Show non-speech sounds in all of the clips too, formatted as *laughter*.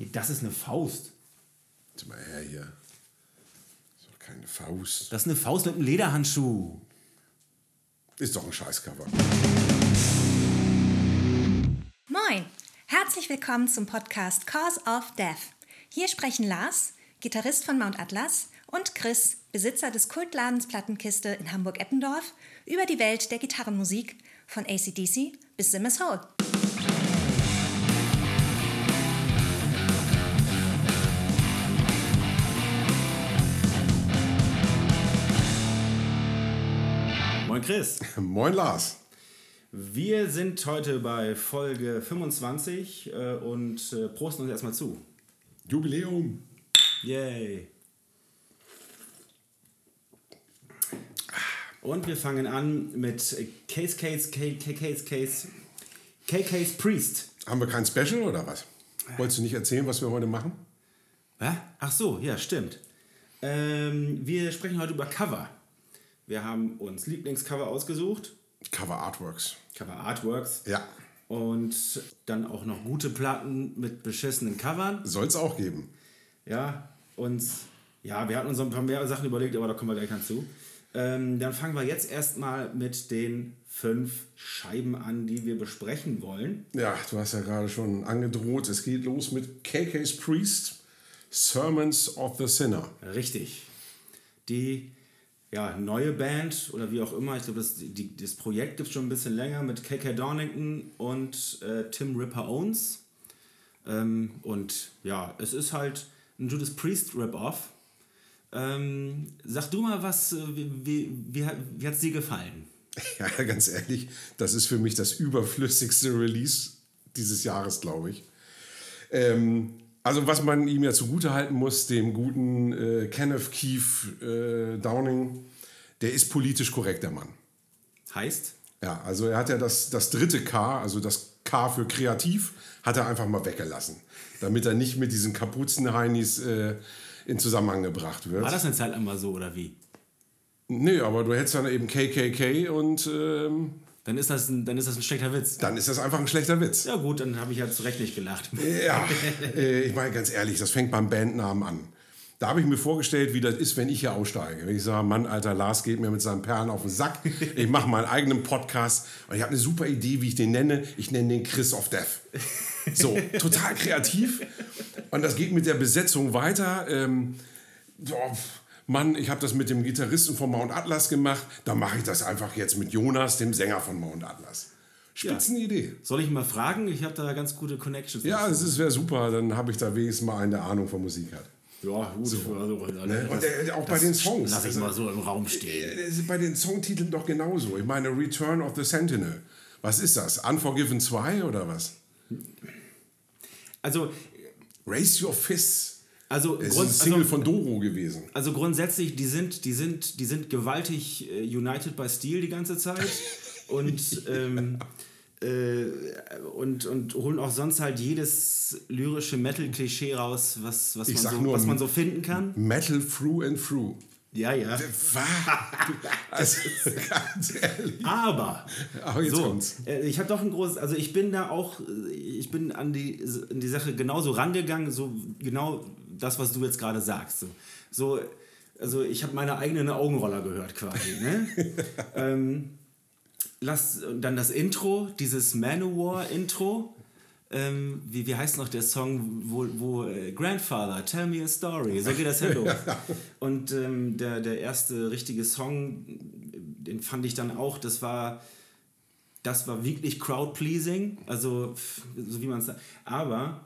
Nee, das ist eine Faust. Sieh mal her hier. Ist doch keine Faust. Das ist eine Faust mit einem Lederhandschuh. Ist doch ein Scheißcover. Moin! Herzlich willkommen zum Podcast Cause of Death. Hier sprechen Lars, Gitarrist von Mount Atlas, und Chris, Besitzer des Kultladens Plattenkiste in Hamburg-Eppendorf, über die Welt der Gitarrenmusik von ACDC bis Simmers Hole. Moin Chris. *laughs* Moin Lars. Wir sind heute bei Folge 25 äh, und äh, prosten uns erstmal zu. Jubiläum. Yay. Und wir fangen an mit Case Case Case Case Case Case Priest. Haben wir kein Special oder was? Wolltest du nicht erzählen, was wir heute machen? Hä? Ach so, ja, stimmt. Ähm, wir sprechen heute über Cover. Wir haben uns Lieblingscover ausgesucht, Cover Artworks. Cover Artworks Ja. und dann auch noch gute Platten mit beschissenen Covern. Soll es auch geben. Ja, und ja, wir hatten uns ein paar mehr Sachen überlegt, aber da kommen wir gleich noch zu. Ähm, dann fangen wir jetzt erstmal mit den fünf Scheiben an, die wir besprechen wollen. Ja, du hast ja gerade schon angedroht. Es geht los mit KK's Priest, Sermons of the Sinner. Richtig. Die ja, neue Band oder wie auch immer, ich glaube, das, das Projekt gibt es schon ein bisschen länger mit KK Dornington und äh, Tim Ripper Owens. Ähm, und ja, es ist halt ein Judas Priest Rip-Off. Ähm, sag du mal, was, äh, wie, wie, wie, hat- wie hat es dir gefallen? *laughs* Ja, ganz ehrlich, das ist für mich das überflüssigste Release dieses Jahres, glaube ich. Ähm, also was man ihm ja zugutehalten muss, dem guten äh, Kenneth Keith äh, Downing, der ist politisch korrekt, der Mann. Heißt? Ja, also er hat ja das, das dritte K, also das K für kreativ, hat er einfach mal weggelassen, damit er nicht mit diesen Kapuzenheinis äh, in Zusammenhang gebracht wird. War das eine Zeit lang mal so oder wie? Nee, aber du hättest dann eben KKK und ähm, Dann ist das ein, dann ist das ein schlechter Witz. dann ist das einfach ein schlechter Witz. Ja gut, dann habe ich ja zu Recht nicht gelacht. Ja, *laughs* äh, ich meine ganz ehrlich, das fängt beim Bandnamen an. Da habe ich mir vorgestellt, wie das ist, wenn ich hier aussteige. Wenn ich sage, Mann, alter Lars geht mir mit seinen Perlen auf den Sack. Ich mache meinen eigenen Podcast und ich habe eine super Idee, wie ich den nenne. Ich nenne den Chris of Death. So, total kreativ. Und das geht mit der Besetzung weiter. Ähm, boah, Mann, ich habe das mit dem Gitarristen von Mount Atlas gemacht. Dann mache ich das einfach jetzt mit Jonas, dem Sänger von Mount Atlas. Spitzenidee. Soll ich mal fragen? Ich habe da ganz gute Connections. Ja, es wäre super, dann habe ich da wenigstens mal einen, der Ahnung von Musik hat. Ja, gut. Also, Ne? Und äh, auch bei den Songs. Lass ich Also, mal so im Raum stehen. äh, das ist bei den Songtiteln doch genauso. Ich meine, Return of the Sentinel. Was ist das? Unforgiven 2 oder was? Also, Raise Your Fists. Also, Das ist Grund, ein Single also, von Doro gewesen. also grundsätzlich, die sind, die sind, die sind gewaltig äh, united by Steel die ganze Zeit. *laughs* und, ähm, äh, und, und holen auch sonst halt jedes lyrische Metal-Klischee raus, was, was, man so, was man so finden kann. Metal through and through. Ja, ja. Also, *laughs* ganz ehrlich. Aber, Aber jetzt so, kommt's. äh, ich habe doch ein großes, also ich bin da auch, äh, ich bin an die, in die Sache genauso rangegangen, so genau das, was du jetzt gerade sagst. So, so also ich habe meine eigenen Augenroller gehört quasi. Ne? *laughs* ähm, lass dann das Intro, dieses Manowar-Intro. Ähm, wie, wie heißt noch der Song, wo, wo äh, Grandfather, Tell Me a Story, so geht das ja los. *laughs* Und ähm, der, der erste richtige Song, den fand ich dann auch, das war, das war wirklich crowd-pleasing, also so wie man es sagt. Aber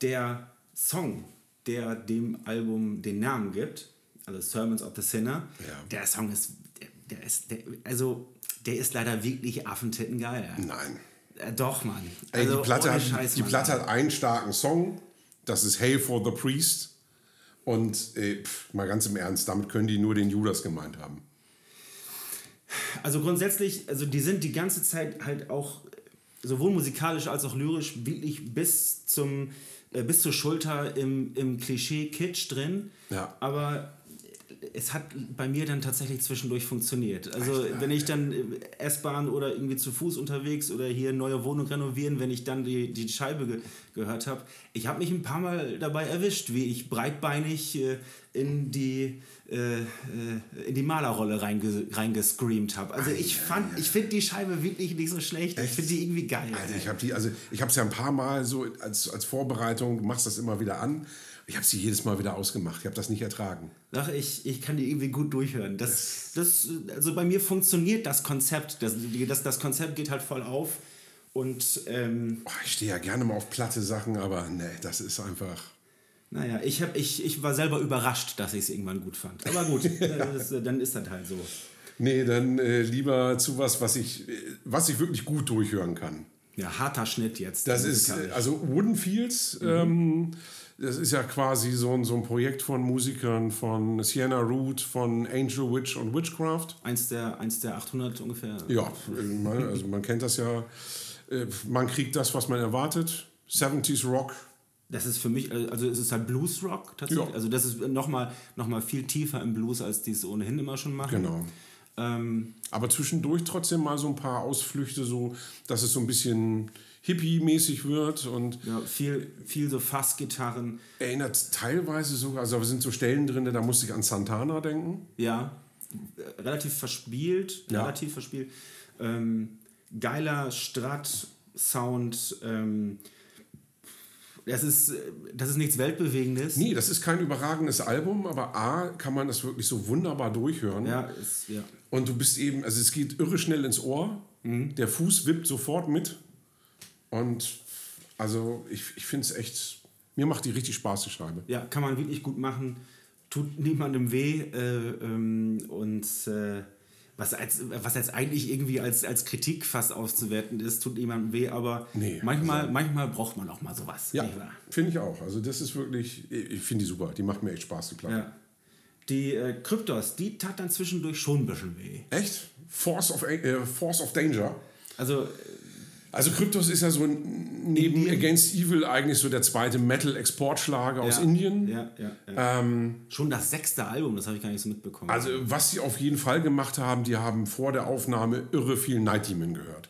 der Song, der dem Album den Namen gibt, also Sermons of the Sinner, Ja. der Song ist, der, der ist, der, also der ist leider wirklich affentitten geil. Nein. Äh, doch, Mann. Ey, Also, die Platte, ohne hat, Scheiß, die. Platte hat einen starken Song. Das ist Hail for the Priest. Und äh, pff, mal ganz im Ernst, damit können die nur den Judas gemeint haben. Also grundsätzlich, also die sind die ganze Zeit halt auch sowohl musikalisch als auch lyrisch wirklich bis zum bis zur Schulter im, im Klischee Kitsch drin. Ja. Aber es hat bei mir dann tatsächlich zwischendurch funktioniert. Also wenn ich dann äh, S-Bahn oder irgendwie zu Fuß unterwegs oder hier neue Wohnung renovieren, wenn ich dann die, die Scheibe ge gehört habe, ich habe mich ein paar Mal dabei erwischt, wie ich breitbeinig äh, in die äh, äh in die Malerrolle reinge reingescreamt habe. Also ich fand, ich finde die Scheibe wirklich nicht so schlecht. Ich finde die irgendwie geil. Also ich habe die, also ich habe es ja ein paar Mal so als, als Vorbereitung, du machst das immer wieder an. Ich habe sie jedes Mal wieder ausgemacht. Ich habe das nicht ertragen. Ach, ich, ich kann die irgendwie gut durchhören. Das, das, also bei mir funktioniert das Konzept. Das, das, das Konzept geht halt voll auf. Und ähm, oh, ich stehe ja gerne mal auf platte Sachen, aber nee, das ist einfach. Naja, ich, hab, ich, ich war selber überrascht, dass ich es irgendwann gut fand. Aber gut, *laughs* das, dann ist das halt so. Nee, dann äh, lieber zu was, was ich, was ich wirklich gut durchhören kann. Ja, harter Schnitt jetzt. Das ist, also Wooden Fields, mhm. ähm, das ist ja quasi so ein, so ein Projekt von Musikern von Sienna Root, von Angel Witch und Witchcraft. Eins der, eins der 800 ungefähr. Ja, also man kennt das ja. Äh, man kriegt das, was man erwartet. 70s Rock. Das ist für mich, also es ist halt Blues Rock tatsächlich. Ja. Also das ist nochmal noch mal viel tiefer im Blues, als die es ohnehin immer schon machen. Genau. Ähm, Aber zwischendurch trotzdem mal so ein paar Ausflüchte, so dass es so ein bisschen hippie-mäßig wird und ja, viel, viel so Fassgitarren. Erinnert teilweise sogar, also da sind so Stellen drin, da musste ich an Santana denken. Ja, relativ verspielt, ja. relativ verspielt. Ähm, geiler Strat-Sound. Ähm, das ist, das ist nichts Weltbewegendes. Nee, das ist kein überragendes Album, aber A, kann man das wirklich so wunderbar durchhören. Ja, ist, ja. Und du bist eben, also es geht irre schnell ins Ohr. Mhm. Der Fuß wippt sofort mit. Und also ich, ich finde es echt, mir macht die richtig Spaß, die Scheibe. Ja, kann man wirklich gut machen. Tut niemandem weh. Äh, ähm, und äh, was, als, was jetzt eigentlich irgendwie als, als Kritik fast auszuwerten ist, tut niemandem weh, aber nee, manchmal, also, manchmal braucht man auch mal sowas. Ja, finde ich auch. Also das ist wirklich, ich finde die super. Die macht mir echt Spaß, die Platte. Ja. Die äh, Kryptos, die tat dann zwischendurch schon ein bisschen weh. Echt? Force of, äh, Force of Danger? Also also Kryptos ist ja so neben Indien. Against Evil eigentlich so der zweite Metal-Exportschlager ja, aus Indien. Ja, ja, ja. Ähm, Schon das sechste Album, das habe ich gar nicht so mitbekommen. Also was sie auf jeden Fall gemacht haben, die haben vor der Aufnahme irre viel Night Demon gehört.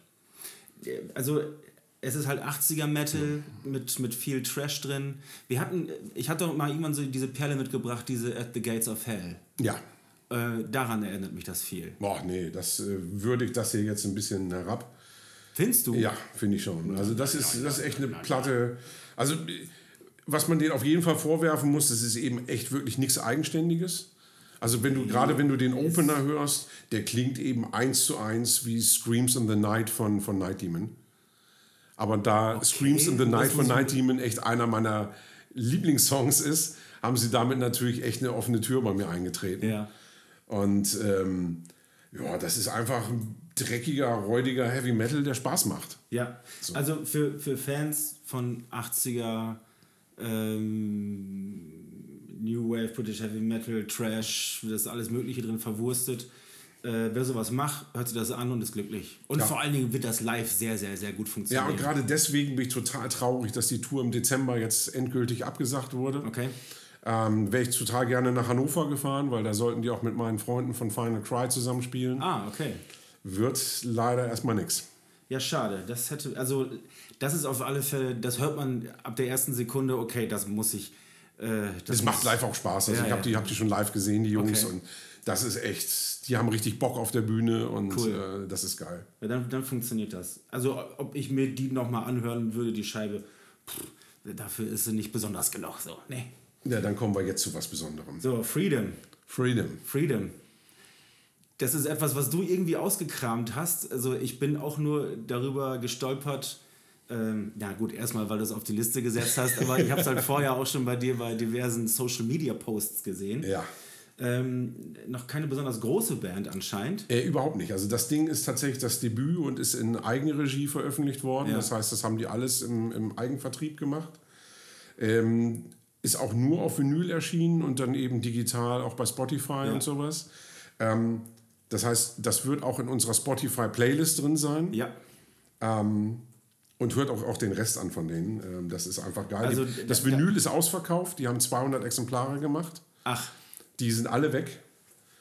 Also es ist halt 80er Metal mit, mit viel Trash drin. Wir hatten, ich hatte doch mal irgendwann so diese Perle mitgebracht, diese At the Gates of Hell. Ja. Äh, daran erinnert mich das viel. Boah, nee, das äh, würde ich das hier jetzt ein bisschen herab. Findest du? Ja, finde ich schon. Also das ist, das ist echt eine Platte. Also was man denen auf jeden Fall vorwerfen muss, das ist eben echt wirklich nichts Eigenständiges. Also wenn du gerade wenn du den Opener hörst, der klingt eben eins zu eins wie Screams in the Night von, von Night Demon. Aber da okay. Screams in the Night von Night Demon echt einer meiner Lieblingssongs ist, haben sie damit natürlich echt eine offene Tür bei mir eingetreten. Ja. Und ähm, ja, das ist einfach ein dreckiger, räudiger Heavy Metal, der Spaß macht. Ja, so. also für, für Fans von 80er ähm, New Wave, British Heavy Metal, Trash, das ist alles Mögliche drin verwurstet. Äh, wer sowas macht, hört sich das an und ist glücklich. Und ja. vor allen Dingen wird das live sehr, sehr, sehr gut funktionieren. Ja, und gerade deswegen bin ich total traurig, dass die Tour im Dezember jetzt endgültig abgesagt wurde. Okay. Ähm, Wäre ich total gerne nach Hannover gefahren, weil da sollten die auch mit meinen Freunden von Final Cry zusammenspielen. Ah, okay wird leider erstmal nichts. Ja, schade. Das hätte, also das ist auf alle Fälle, das hört man ab der ersten Sekunde, okay, das muss ich. Äh, das es macht live auch Spaß. Also ja, ich habe die, hab die schon live gesehen, die Jungs, okay. und das ist echt, die haben richtig Bock auf der Bühne und cool. äh, das ist geil. Ja, dann, dann funktioniert das. Also ob ich mir die nochmal anhören würde, die Scheibe, pff, dafür ist sie nicht besonders genug. So, nee. Ja, dann kommen wir jetzt zu was Besonderem. So, Freedom. Freedom. Freedom das ist etwas, was du irgendwie ausgekramt hast. Also ich bin auch nur darüber gestolpert. Ähm, ja gut, erstmal, weil du es auf die Liste gesetzt hast, aber ich habe es halt *laughs* vorher auch schon bei dir bei diversen Social-Media-Posts gesehen. Ja. Ähm, noch keine besonders große Band anscheinend. Äh, überhaupt nicht. Also das Ding ist tatsächlich das Debüt und ist in Eigenregie veröffentlicht worden. Ja. Das heißt, das haben die alles im, im Eigenvertrieb gemacht. Ähm, ist auch nur auf Vinyl erschienen und dann eben digital auch bei Spotify ja. und sowas. Ähm, das heißt, das wird auch in unserer Spotify-Playlist drin sein. Ja. Ähm, und hört auch, auch den Rest an von denen. Ähm, das ist einfach geil. Also, das Vinyl ist ausverkauft. Die haben 200 Exemplare gemacht. Ach. Die sind alle weg.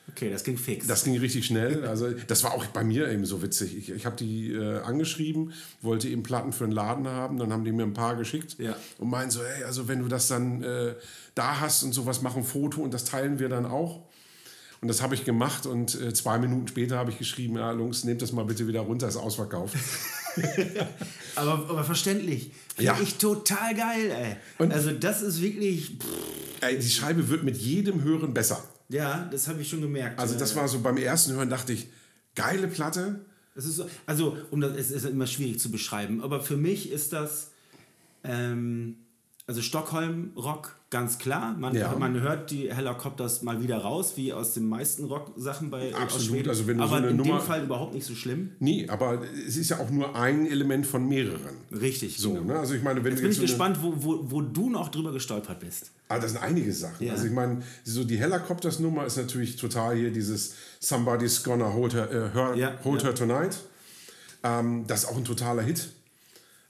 Okay, das ging fix. Das ging richtig schnell. Also das war auch bei mir eben so witzig. Ich, ich habe die äh, angeschrieben, wollte eben Platten für einen Laden haben. Dann haben die mir ein paar geschickt Ja. und meinen so, hey, also wenn du das dann äh, da hast und sowas, mach ein Foto und das teilen wir dann auch. Und das habe ich gemacht und äh, zwei Minuten später habe ich geschrieben, ja, Jungs, nehmt das mal bitte wieder runter, ist ausverkauft. *laughs* aber, aber verständlich. Finde Ja. ich total geil, ey. Und- also das ist wirklich, pff, Ey, die Scheibe wird mit jedem Hören besser. ja, das habe ich schon gemerkt. Also das war so beim ersten Hören dachte ich, geile Platte. Es ist so, also, um das, es ist immer schwierig zu beschreiben, aber für mich ist das, ähm, also Stockholm-Rock, ganz klar. Man, Ja. man hört die Helicopters mal wieder raus, wie aus den meisten Rock-Sachen bei aus Absolut, Schweden. also wenn du so aber eine in Nummer- dem Fall überhaupt nicht so schlimm. Nee, aber es ist ja auch nur ein Element von mehreren. Richtig. So, genau. ne? Also ich meine, wenn Jetzt bin jetzt ich so gespannt, wo, wo, wo du noch drüber gestolpert bist. Ah, das sind einige Sachen. Ja. Also ich meine, so die Helicopters-Nummer ist natürlich total hier dieses Somebody's Gonna Hold Her, äh, her, Ja, hold her Tonight. Ähm, das ist auch ein totaler Hit.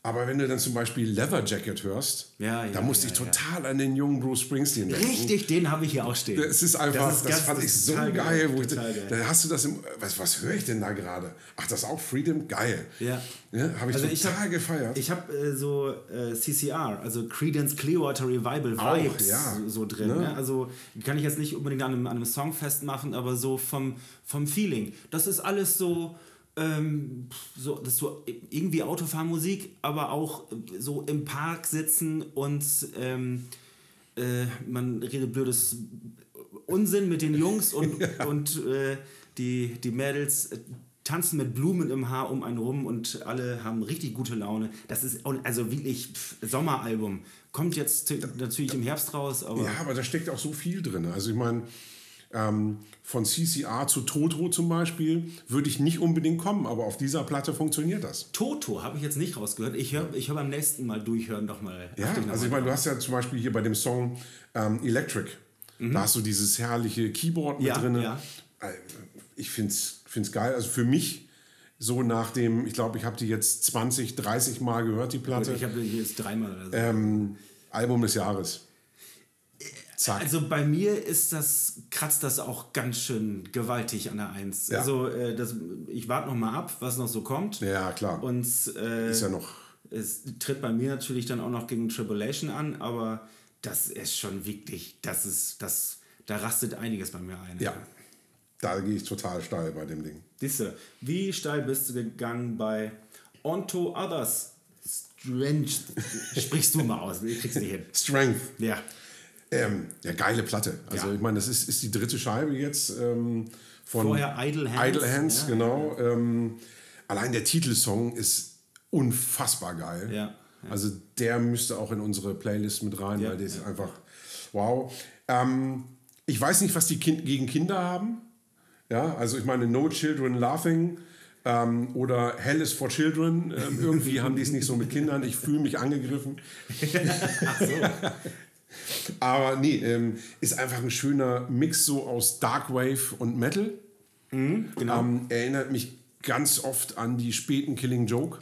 Aber wenn du dann zum Beispiel Leather Jacket hörst, Ja, ja, da musste ja, ich total an den jungen Bruce Springsteen denken. Richtig, den habe ich hier auch stehen. Es ist einfach, das, ist ganz- fand ich so geil. wo ich, geil. Da hast du das im, was, was höre ich denn da gerade? Ach, das ist auch Freedom? Geil. Ja. habe ich Also ich total hab- gefeiert. Ich habe äh, so äh, CCR, also Credence Clearwater Revival Auch, Vibes so, so drin. Ne? Ne? Also kann ich jetzt nicht unbedingt an einem, an einem Song festmachen, aber so vom, vom Feeling. Das ist alles so, ähm, so, das so irgendwie Autofahrmusik, aber auch äh, so im Park sitzen und ähm, äh, man redet blödes Unsinn mit den Jungs und, *laughs* und äh, die, die Mädels äh, tanzen mit Blumen im Haar um einen rum und alle haben richtig gute Laune. Das ist also wirklich pff, Sommeralbum. Kommt jetzt natürlich im Herbst raus, aber Ja, aber da steckt auch so viel drin. Also ich meine, ähm, von CCR zu Toto zum Beispiel würde ich nicht unbedingt kommen, aber auf dieser Platte funktioniert das. Toto habe ich jetzt nicht rausgehört. Ich höre ich hör beim nächsten Mal durchhören noch mal. Ja, noch also ich meine, du hast ja zum Beispiel hier bei dem Song ähm, Electric, da hast du dieses herrliche Keyboard mit Mhm. Ja, drin. ja. Ich finde es geil. Also für mich, so nach dem, ich glaube, ich habe die jetzt 20, 30 Mal gehört, die Platte. Ich habe die jetzt dreimal oder so. Ähm, Album des Jahres. Zack. Also bei mir ist das, kratzt das auch ganz schön gewaltig an der Eins. Ja. Also äh, das, ich warte noch mal ab, was noch so kommt. ja, klar. Und äh, ist ja noch. es tritt bei mir natürlich dann auch noch gegen Tribulation an, aber das ist schon wirklich, das ist, das, da rastet einiges bei mir ein. Ja, da gehe ich total steil bei dem Ding. Siehste, wie steil bist du gegangen bei Onto Others? Strange. Sprichst du mal aus, ich krieg's nicht hin. Strength. Ja. Ähm, ja, geile Platte. Also Ja. ich meine, das ist, ist die dritte Scheibe jetzt ähm, von Vorher Idle Hands. Idle Hands, Ja, genau. Ähm, allein der Titelsong ist unfassbar geil. Ja, Also der müsste auch in unsere Playlist mit rein, Ja, weil der ist einfach wow. Ähm, ich weiß nicht, was die kind gegen Kinder haben. Ja, also ich meine, No Children Laughing ähm, oder Hell is for Children. Ähm, irgendwie haben die es nicht so mit Kindern. Ich fühle mich angegriffen. *laughs* Ach so. Aber nee, ähm, ist einfach ein schöner Mix so aus Darkwave und Metal. Genau. Ähm, erinnert mich ganz oft an die späten Killing Joke.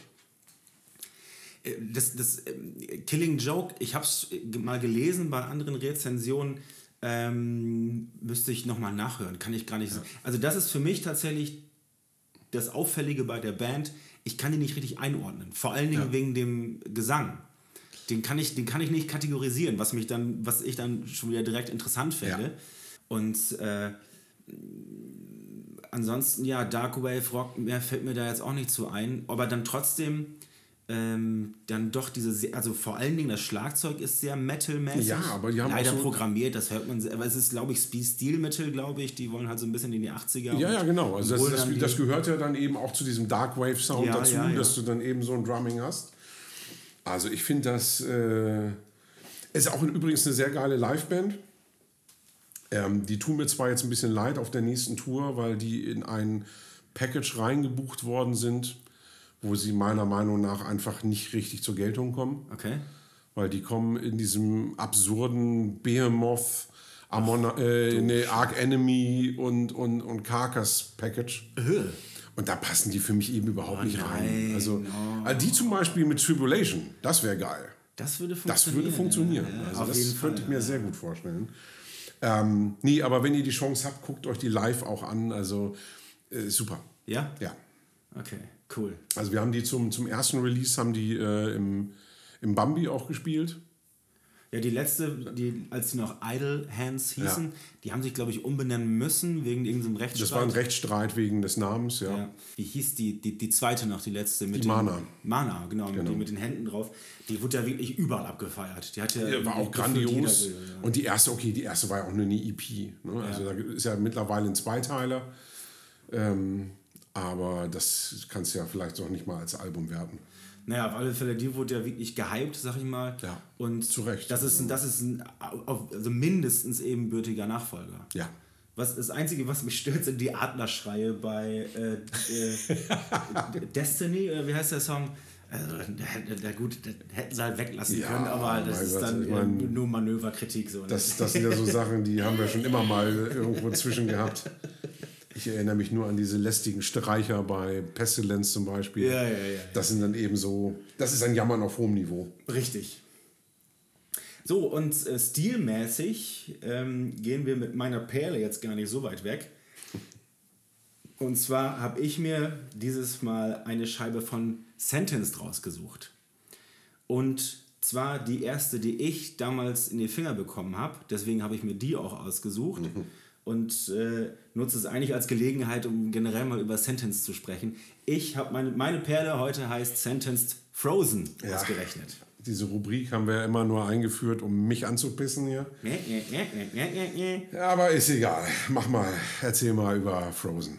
Äh, das, das ähm, Killing Joke, ich habe es mal gelesen bei anderen Rezensionen, ähm, müsste ich nochmal nachhören, kann ich gar nicht so. Also das ist für mich tatsächlich das Auffällige bei der Band, ich kann die nicht richtig einordnen, vor allen Dingen wegen dem Gesang. Den kann, ich, den kann ich nicht kategorisieren, was mich dann, was ich dann schon wieder direkt interessant finde. Ja. Und äh, ansonsten, ja, Dark Wave Rock, mehr fällt mir da jetzt auch nicht zu ein. Aber dann trotzdem, ähm, dann doch diese, also vor allen Dingen das Schlagzeug ist sehr metalmäßig. Ja, aber die haben Leider auch so- programmiert, das hört man, sehr- aber es ist, glaube ich, Speed Steel Metal, glaube ich. Die wollen halt so ein bisschen in die 80er. Ja, ja, genau. Also das, das, die- das gehört ja dann eben auch zu diesem Darkwave Sound Ja, dazu, ja, ja. dass du dann eben so ein Drumming hast. Also ich finde das äh, ist auch übrigens eine sehr geile Liveband. Ähm, die tun mir zwar jetzt ein bisschen leid auf der nächsten Tour, weil die in ein Package reingebucht worden sind, wo sie meiner Meinung nach einfach nicht richtig zur Geltung kommen. Okay. Weil die kommen in diesem absurden Behemoth, Amon äh, ne, Arc Enemy und, und, und Carcass Package. Und da passen die für mich eben überhaupt nicht rein. Also, oh. also die zum Beispiel mit Tribulation, das wäre geil. Das würde Das funktionieren. würde funktionieren. Ja, also das könnte ich mir sehr gut vorstellen. Ähm, nee, aber wenn ihr die Chance habt, guckt euch die live auch an. Also äh, super. Ja? Ja. Okay, cool. Also wir haben die zum, zum ersten Release, haben die äh, im, im Bambi auch gespielt. Ja, die letzte, die, als die noch Idle Hands hießen, Ja. die haben sich, glaube ich, umbenennen müssen wegen irgendeinem Rechtsstreit. Das war ein Rechtsstreit wegen des Namens, ja. Ja. Wie hieß die, die, die zweite noch, die letzte? Mit Die den, Mana. Mana, genau, Genau. Die mit den Händen drauf. Die wurde ja wirklich überall abgefeiert. Die hat ja war auch grandios. jeder- ja. Und die erste, okay, die erste war ja auch nur eine EP. Ne? Also da ist ja mittlerweile ein Zweiteiler. Ähm, aber das kannst du ja vielleicht noch nicht mal als Album werten. Naja, auf alle Fälle, die wurde ja wirklich gehypt, sag ich mal. Ja, Und zu Recht. Das ist, ein, das ist ein auf- also mindestens ebenbürtiger Nachfolger. Ja. Was, das Einzige, was mich stört, sind die Adlerschreie bei äh, äh, *laughs* Destiny, oder wie heißt der Song? Also, da, gut, das hätten sie halt weglassen Ja, können, aber das ist Gott, dann ich mein, nur Manöverkritik. So, ne? Das, das sind ja so Sachen, die haben wir schon immer mal irgendwo zwischen gehabt. *laughs* Ich erinnere mich nur an diese lästigen Streicher bei Pestilence zum Beispiel. Ja, ja, ja. Das sind dann eben so, das ist ein Jammern auf hohem Niveau. Richtig. So, und äh, stilmäßig ähm, gehen wir mit meiner Perle jetzt gar nicht so weit weg. Und zwar habe ich mir dieses Mal eine Scheibe von Sentenced rausgesucht. Und zwar die erste, die ich damals in die Finger bekommen habe. Deswegen habe ich mir die auch ausgesucht. *laughs* Und äh, nutze es eigentlich als Gelegenheit, um generell mal über Sentenced zu sprechen. Ich habe meine, meine Perle heute heißt Sentenced Frozen Ja. ausgerechnet. Diese Rubrik haben wir ja immer nur eingeführt, um mich anzupissen hier. Aber ist egal. Mach mal, erzähl mal über Frozen.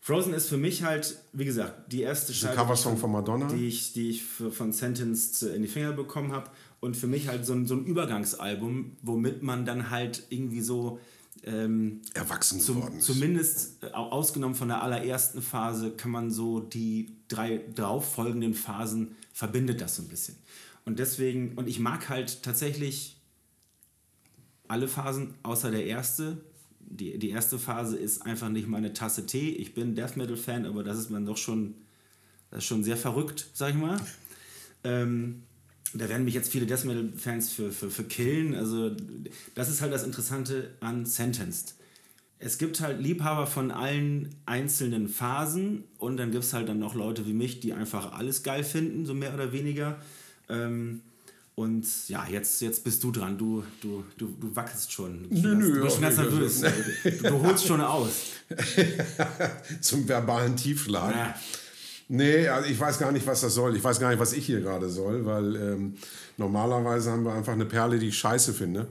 Frozen ist für mich halt, wie gesagt, die erste Scheibe, Coversong von Madonna. die ich, die ich von Sentenced in die Finger bekommen habe. Und für mich halt so ein, so ein Übergangsalbum, womit man dann halt irgendwie so ähm, Erwachsen geworden ist. zumindest äh, au- ausgenommen von der allerersten Phase, kann man so die drei darauffolgenden Phasen verbindet das so ein bisschen. Und deswegen, und ich mag halt tatsächlich alle Phasen außer der erste. Die, die erste Phase ist einfach nicht meine Tasse Tee. Ich bin Death Metal Fan, aber das ist man doch schon, das ist schon sehr verrückt, sag ich mal. Ähm, da werden mich jetzt viele Death Metal Fans für, für, für killen. Also, das ist halt das Interessante an Sentenced. Es gibt halt Liebhaber von allen einzelnen Phasen und dann gibt es halt dann noch Leute wie mich, die einfach alles geil finden, so mehr oder weniger. Ähm, und ja, jetzt, jetzt bist du dran. Du, du, du, du wackelst schon. Du, Nö, nö, du bist schon ganz nervös. Du, du holst schon aus. *laughs* Zum verbalen Tiefschlag. Ja. Nee, also ich weiß gar nicht, was das soll. Ich weiß gar nicht, was ich hier gerade soll, weil ähm, normalerweise haben wir einfach eine Perle, die ich scheiße finde.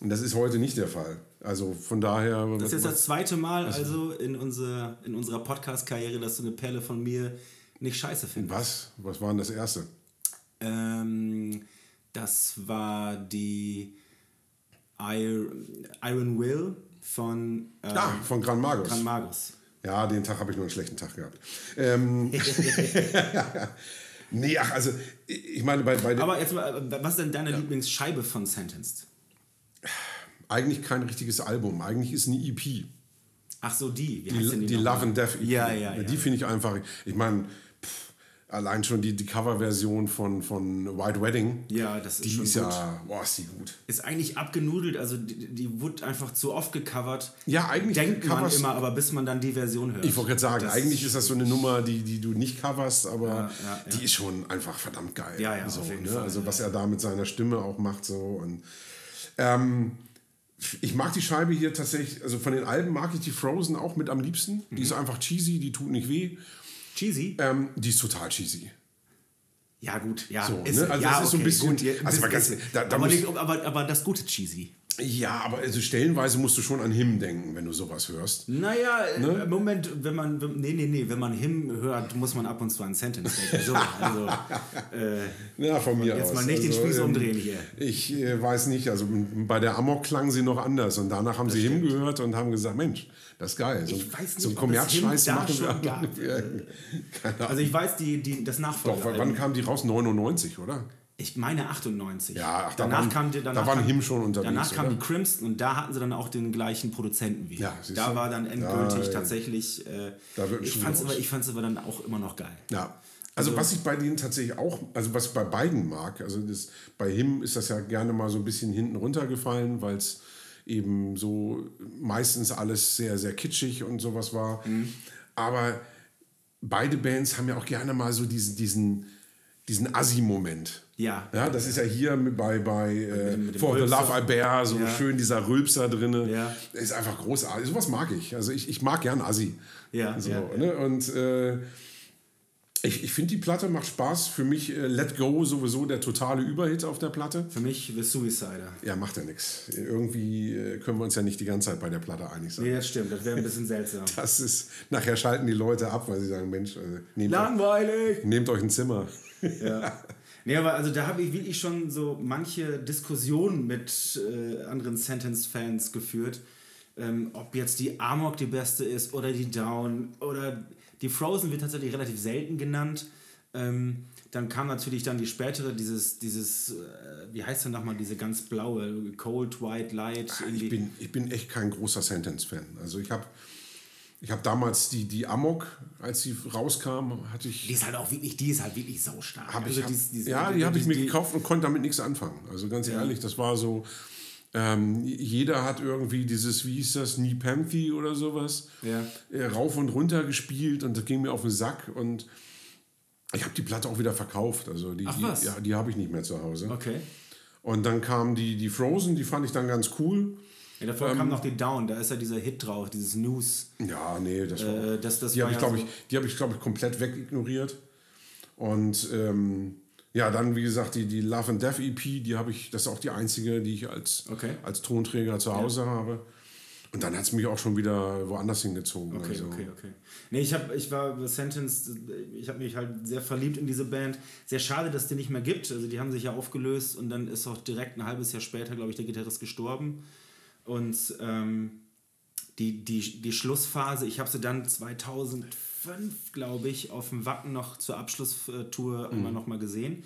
Und das ist heute nicht der Fall. Also von daher. Das ist jetzt das zweite Mal also in, unser, in unserer Podcast-Karriere, dass du eine Perle von mir nicht scheiße findest. was? Was war denn das erste? Ähm, das war die Iron, Will von äh, Ah, von Gran Magus. Gran Magus. Ja, den Tag habe ich nur einen schlechten Tag gehabt. Ähm, *laughs* nee, ach, also ich meine, bei, bei Aber jetzt mal, äh, was ist denn deine Lieblingsscheibe von Sentenced? eigentlich kein richtiges Album. Eigentlich ist eine EP. Die, Ach so, die. Wie die, die, nochmal? Love and Death EP. Ja, ja, ja. Die finde ich einfach. Ich meine, allein schon die, die Coverversion von, von White Wedding. Ja, das ist Die schon ist gut. ja, boah, ist die gut. Ist eigentlich abgenudelt, also die, die wurde einfach zu oft gecovert. Ja, eigentlich Denkt man immer, aber bis man dann die Version hört. Ich wollte gerade sagen, Das eigentlich ist das so eine Nummer, die, die du nicht coverst, aber Ja, ja, die ja. ist schon einfach verdammt geil. Ja, ja, so, auf jeden ne? Fall, Also was er da mit seiner Stimme auch macht so und ähm, ich mag die Scheibe hier tatsächlich, also von den Alben mag ich die Frozen auch mit am liebsten. Die Mhm. ist einfach cheesy, die tut nicht weh. Cheesy? Ähm, die ist total cheesy. Ja, gut, ja. So, ne? Also das ist so ein bisschen- ja, also mal ganz- bisschen- da- da aber, muss- nicht, aber, aber das gute Cheesy. Ja, aber also stellenweise musst du schon an Him denken, wenn du sowas hörst. Naja, Ne? im Moment, wenn man, nee, nee, nee, wenn man Him hört, muss man ab und zu an Sentence denken. So, also, *laughs* äh, Ja, von mir Jetzt aus. mal nicht den Spieß ähm, umdrehen hier. Ich äh, weiß nicht, also bei der Amok klangen sie noch anders und danach haben sie hingehört und haben gesagt, Mensch, das ist geil. So, Ich weiß nicht, so es Kommerzscheiß Him machen wir. *laughs* Keine Ahnung. also ich weiß, die, die, das Doch, Nachfolger. wann kam die raus? 99, oder? Ich meine 98. Ja, ach, da danach waren- kam die, da danach waren kam, Him schon unterwegs, Danach kam oder? die Crimson und da hatten sie dann auch den gleichen Produzenten wie. Ja, da du? war dann endgültig Da, äh, tatsächlich. Äh, da ich fand es aber, dann auch immer noch geil. Ja. Also was ich bei denen tatsächlich auch, also was ich bei beiden mag, also das, bei Him ist das ja gerne mal so ein bisschen hinten runtergefallen, weil es eben so meistens alles sehr, sehr kitschig und sowas war. Aber beide Bands haben ja auch gerne mal so diesen, diesen, diesen Assi-Moment. Ja. Ja, das ist ja hier bei, bei äh, For the. Love I Bear so Ja. schön dieser Rülpser drinne. Ja. Ist einfach großartig. Sowas mag ich. Also ich, ich mag gern Assi. Ja, So, ja, Ne? Und äh, ich, ich finde die Platte macht Spaß. Für mich äh, Let Go sowieso der totale Überhit auf der Platte. Für mich The Suicider. Ja, macht ja nichts. Irgendwie äh, können wir uns ja nicht die ganze Zeit bei der Platte einig sein. Nee, das stimmt, das wäre ein bisschen seltsam. *laughs* Das ist, nachher schalten die Leute ab, weil sie sagen, Mensch, äh, nehmt, euch, Langweilig! nehmt euch ein Zimmer. Ja. *laughs* Nee, aber also da habe ich wirklich schon so manche Diskussionen mit äh, anderen Sentence-Fans geführt, ähm, ob jetzt die Amok die beste ist oder die Down oder die Frozen wird tatsächlich relativ selten genannt. Ähm, dann kam natürlich dann die spätere, dieses, dieses, äh, wie heißt denn nochmal, diese ganz blaue, Cold, White, Light. irgendwie. Ich bin, ich bin echt kein großer Sentence-Fan. Also ich habe ich hab damals die, die Amok, als sie rauskam, hatte ich... die ist halt auch wirklich, die ist halt wirklich saustark. Hab Also ich, hab, dies- dies- ja, die habe ich mir die- gekauft und konnte damit nichts anfangen. Also ganz ehrlich, das war so. Ähm, jeder hat irgendwie dieses, wie hieß das, Nepenthe oder sowas, Ja. äh, rauf und runter gespielt und das ging mir auf den Sack und ich habe die Platte auch wieder verkauft. Also die, Ach, die, was? ja, die habe ich nicht mehr zu Hause. Okay. Und dann kam die, die Frozen, die fand ich dann ganz cool. Ja, davor Ähm, kam noch die Down, da ist ja dieser Hit drauf, dieses News. Ja, nee, das war. Äh, das- das die habe ich, ja glaube so- ich, die habe ich, glaube ich, komplett wegignoriert. Und ähm, ja, dann, wie gesagt, die, die Love and Death EP, die habe ich, das ist auch die einzige, die ich als, Okay. als Tonträger zu Hause habe. Und dann hat es mich auch schon wieder woanders hingezogen. Okay, also. okay, okay. Nee, ich, hab, ich war bei Sentence, ich habe mich halt sehr verliebt in diese Band. Sehr schade, dass die nicht mehr gibt. Also die haben sich ja aufgelöst und dann ist auch direkt ein halbes Jahr später, glaube ich, der Gitarrist gestorben. Und ähm, die, die, die Schlussphase, ich habe sie dann 2005, glaube ich, auf dem Wacken noch zur Abschlusstour einmal Mhm. noch mal gesehen.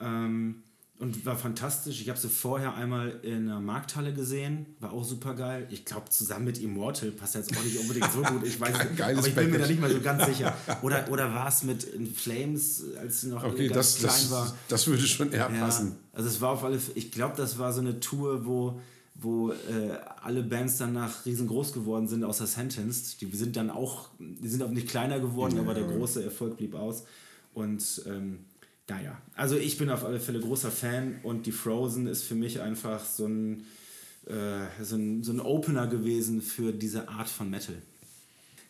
Ähm, und war fantastisch. Ich habe sie vorher einmal in der Markthalle gesehen, war auch super geil. Ich glaube, zusammen mit Immortal passt jetzt auch nicht unbedingt so gut. Ich weiß nicht, aber ich bin mir da nicht mal so ganz sicher. *laughs* Oder, oder war es mit Flames, als sie noch Okay, ganz das, klein das, war? das würde schon eher Ja, passen. also es war auf alle Fälle, ich glaube, das war so eine Tour, wo, wo äh, alle Bands danach riesengroß geworden sind, außer Sentenced. Die sind dann auch, die sind auch nicht kleiner geworden, aber der große Erfolg blieb aus. Und ähm, naja, also ich bin auf alle Fälle großer Fan und die Frozen ist für mich einfach so ein, äh, so ein, so ein Opener gewesen für diese Art von Metal.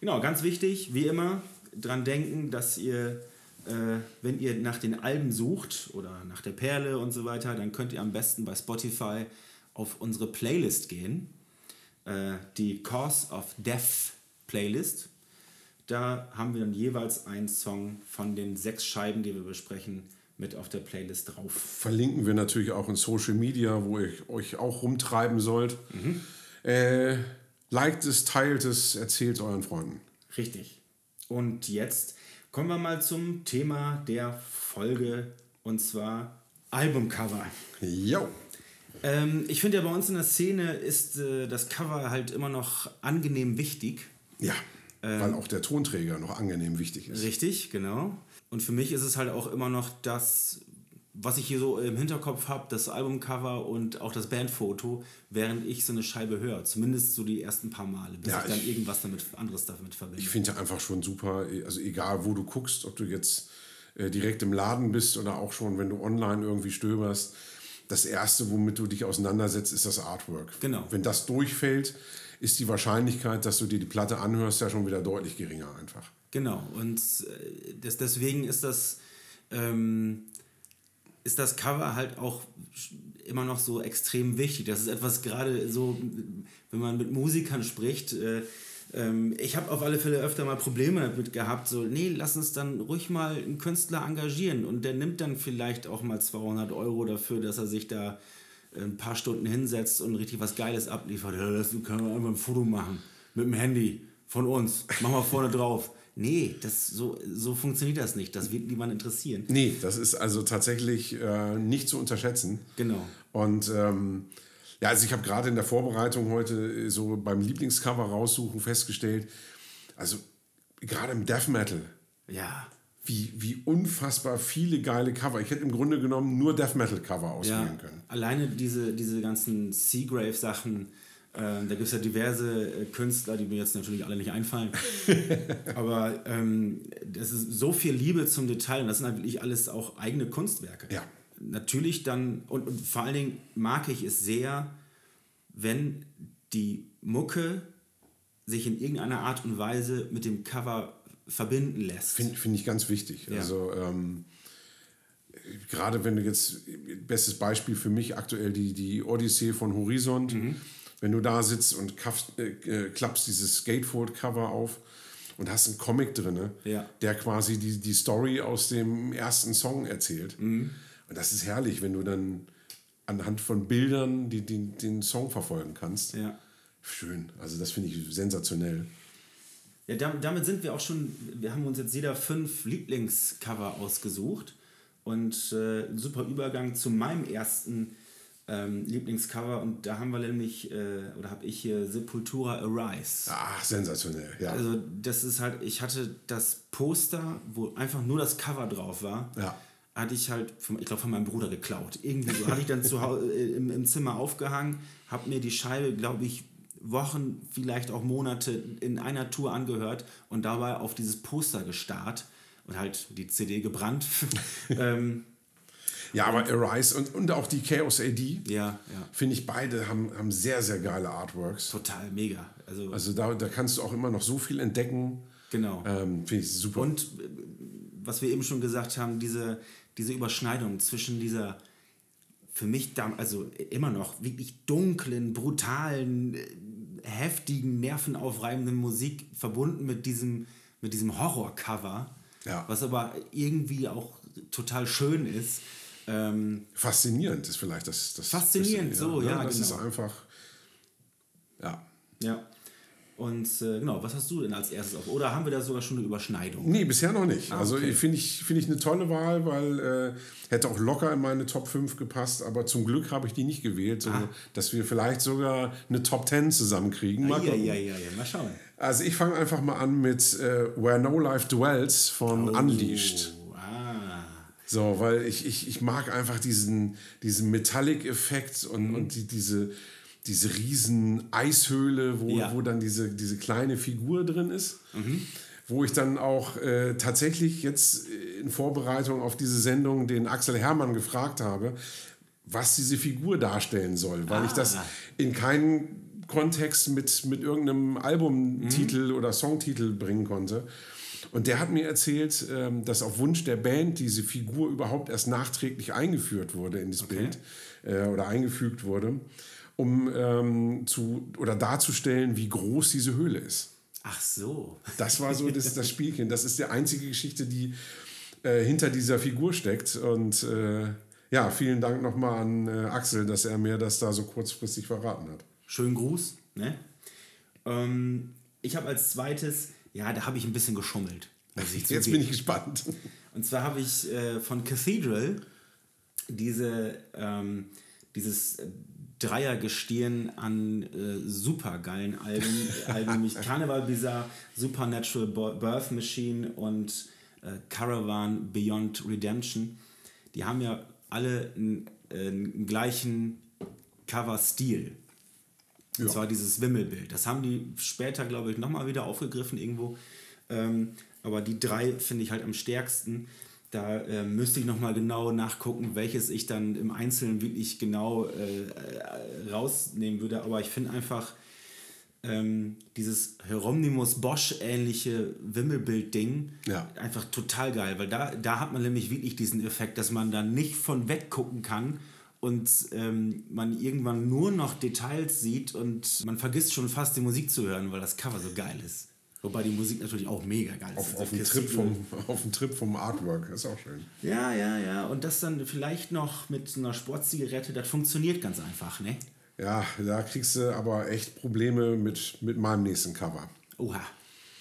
Genau, ganz wichtig, wie immer, dran denken, dass ihr, äh, wenn ihr nach den Alben sucht oder nach der Perle und so weiter, dann könnt ihr am besten bei Spotify auf unsere Playlist gehen, äh, die Cause of Death Playlist. Da haben wir dann jeweils einen Song von den sechs Scheiben, die wir besprechen, mit auf der Playlist drauf. Verlinken wir natürlich auch in Social Media, wo ihr euch auch rumtreiben sollt. Äh, liked es, teilt es, erzählt euren Freunden. Richtig. Und jetzt kommen wir mal zum Thema der Folge und zwar Albumcover. Jo. Ähm, ich finde ja bei uns in der Szene ist äh, das Cover halt immer noch angenehm wichtig. Ja, Ähm. weil auch der Tonträger noch angenehm wichtig ist. Richtig, genau. Und für mich ist es halt auch immer noch das, was ich hier so im Hinterkopf habe, das Albumcover und auch das Bandfoto, während ich so eine Scheibe höre. Zumindest so die ersten paar Male, bis Ja, ich dann ich- irgendwas damit anderes damit verbinde. Ich finde ja einfach schon super, also egal wo du guckst, ob du jetzt äh, direkt im Laden bist oder auch schon, wenn du online irgendwie stöberst, das Erste, womit du dich auseinandersetzt, ist das Artwork. Genau. Wenn das durchfällt, ist die Wahrscheinlichkeit, dass du dir die Platte anhörst, ja schon wieder deutlich geringer einfach. Genau, und äh, das, deswegen ist das, ähm, ist das Cover halt auch immer noch so extrem wichtig. Das ist etwas gerade so, wenn man mit Musikern spricht. Äh, ich habe auf alle Fälle öfter mal Probleme damit gehabt, so, nee, lass uns dann ruhig mal einen Künstler engagieren und der nimmt dann vielleicht auch mal 200 Euro dafür, dass er sich da ein paar Stunden hinsetzt und richtig was Geiles abliefert. Ja, das können wir einfach ein Foto machen mit dem Handy von uns. Machen wir vorne drauf. Nee, das, so, so funktioniert das nicht. Das wird niemand interessieren. Nee, das ist also tatsächlich äh, nicht zu unterschätzen. Genau. Und ähm, ja, also ich habe gerade in der Vorbereitung heute äh, so beim Lieblingscover raussuchen festgestellt, also gerade im Death Metal Ja. wie, wie unfassbar viele geile Cover. Ich hätte im Grunde genommen nur Death Metal Cover auswählen Ja, können. alleine diese, diese ganzen Seagrave-Sachen, ähm, da gibt es ja diverse äh, Künstler, die mir jetzt natürlich alle nicht einfallen. *laughs* Aber ähm, das ist so viel Liebe zum Detail und das sind halt wirklich alles auch eigene Kunstwerke. Ja. Natürlich dann, und, und vor allen Dingen mag ich es sehr, wenn die Mucke sich in irgendeiner Art und Weise mit dem Cover verbinden lässt. Finde find ich ganz wichtig. Ja. Also ähm, gerade wenn du jetzt, bestes Beispiel für mich aktuell die, die Odyssee von Horizont, Mhm. wenn du da sitzt und kaffst, äh, äh, klappst dieses Gatefold-Cover auf und hast einen Comic drin, Ja. der quasi die, die Story aus dem ersten Song erzählt. Mhm. Und das ist herrlich, wenn du dann anhand von Bildern die, die, den Song verfolgen kannst. Ja. Schön, also das finde ich sensationell. Ja, dam- damit sind wir auch schon, wir haben uns jetzt jeder fünf Lieblingscover ausgesucht und äh, ein super Übergang zu meinem ersten ähm, Lieblingscover und da haben wir nämlich, äh, oder habe ich hier Sepultura Arise. Ach, sensationell, ja. Also das ist halt, ich hatte das Poster, wo einfach nur das Cover drauf war, Ja. Hatte ich halt, von, ich glaube von meinem Bruder geklaut. Irgendwie so hatte ich dann zu Hause *laughs* im, im Zimmer aufgehangen, habe mir die Scheibe, glaube ich, Wochen, vielleicht auch Monate in einer Tour angehört und dabei auf dieses Poster gestarrt und halt die CD gebrannt. *laughs* ähm, Ja, aber Arise und, und auch die Chaos AD, ja, ja, finde ich, beide haben, haben sehr, sehr geile Artworks. total mega. Also, Also da, da kannst du auch immer noch so viel entdecken. genau. Ähm, finde ich super. Und äh, was wir eben schon gesagt haben, diese, diese Überschneidung zwischen dieser für mich da, also immer noch wirklich dunklen, brutalen, äh, heftigen, nervenaufreibenden Musik verbunden mit diesem, mit diesem Horrorcover, Ja. was aber irgendwie auch total schön ist. Ähm, Faszinierend ist vielleicht das. das Faszinierend, bisschen, so, ja, Das genau. ist einfach. Ja. ja. Und äh, genau, was hast du denn als erstes auf? Oder haben wir da sogar schon eine Überschneidung? Nee, bisher noch nicht. Also Ah, okay. ich finde ich, find ich eine tolle Wahl, weil äh, hätte auch locker in meine Top 5 gepasst, aber zum Glück habe ich die nicht gewählt, so, Ah. dass wir vielleicht sogar eine Top 10 zusammenkriegen. Mal Ja, gucken. ja, ja, ja, mal schauen. Also ich fange einfach mal an mit äh, Where No Life Dwells von Unleashed. Oh, ah. So, weil ich, ich, ich mag einfach diesen, diesen Metallic-Effekt und, Mhm. und die, diese, diese riesen Eishöhle, wo, Ja. wo dann diese, diese kleine Figur drin ist. Mhm. Wo ich dann auch äh, tatsächlich jetzt äh, in Vorbereitung auf diese Sendung den Axel Hermann gefragt habe, was diese Figur darstellen soll, weil ich das Ah. in keinen Kontext mit, mit irgendeinem Albumtitel oder Songtitel bringen konnte. Und der hat mir erzählt, ähm, dass auf Wunsch der Band diese Figur überhaupt erst nachträglich eingeführt wurde in das Bild äh, oder eingefügt wurde, um ähm, zu oder darzustellen, wie groß diese Höhle ist. Ach so. *laughs* Das war so das, das Spielchen. Das ist die einzige Geschichte, die äh, hinter dieser Figur steckt. Und äh, ja, vielen Dank nochmal an äh, Axel, dass er mir das da so kurzfristig verraten hat. Schönen Gruß. Ne? Ähm, ich habe als zweites, ja, da habe ich ein bisschen geschummelt. *laughs* Jetzt bin ich gespannt. Und zwar habe ich äh, von Cathedral diese, ähm, dieses äh, Dreiergestirn an äh, supergeilen Alben, *laughs* Alben nämlich Carnival Bizarre, Supernatural Birth Machine und äh, Caravan Beyond Redemption. Die haben ja alle einen, äh, einen gleichen Cover-Stil. Und Ja. zwar dieses Wimmelbild. Das haben die später, glaube ich, nochmal wieder aufgegriffen irgendwo. Ähm, aber die drei finde ich halt am stärksten. Da äh, müsste ich nochmal genau nachgucken, welches ich dann im Einzelnen wirklich genau äh, rausnehmen würde. Aber ich finde einfach ähm, dieses Hieronymus Bosch-ähnliche Wimmelbild-Ding Ja. einfach total geil, weil da, da hat man nämlich wirklich diesen Effekt, dass man da nicht von weggucken kann und ähm, man irgendwann nur noch Details sieht und man vergisst schon fast die Musik zu hören, weil das Cover so geil ist. Wobei die Musik natürlich auch mega geil ist. Auf, Also auf, Cathedral- Trip vom, *laughs* auf Trip vom Artwork. Ist auch schön. Ja, ja, ja. Und das dann vielleicht noch mit einer Sportzigarette, das funktioniert ganz einfach, ne? Ja, da kriegst du aber echt Probleme mit, mit meinem nächsten Cover. Oha.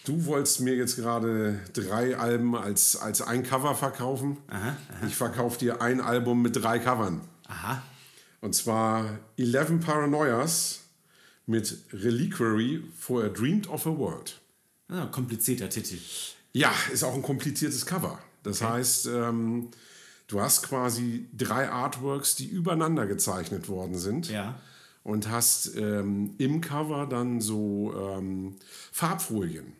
Du wolltest mir jetzt gerade drei Alben als, als ein Cover verkaufen. Aha, Ich verkaufe dir ein Album mit drei Covern. Aha. Und zwar 11 Paranoias mit Reliquary for a Dreamed of a World. Ah, komplizierter Titel. Ja, ist auch ein kompliziertes Cover. Das heißt, ähm, du hast quasi drei Artworks, die übereinander gezeichnet worden sind. Ja. Und hast ähm, im Cover dann so ähm, Farbfolien.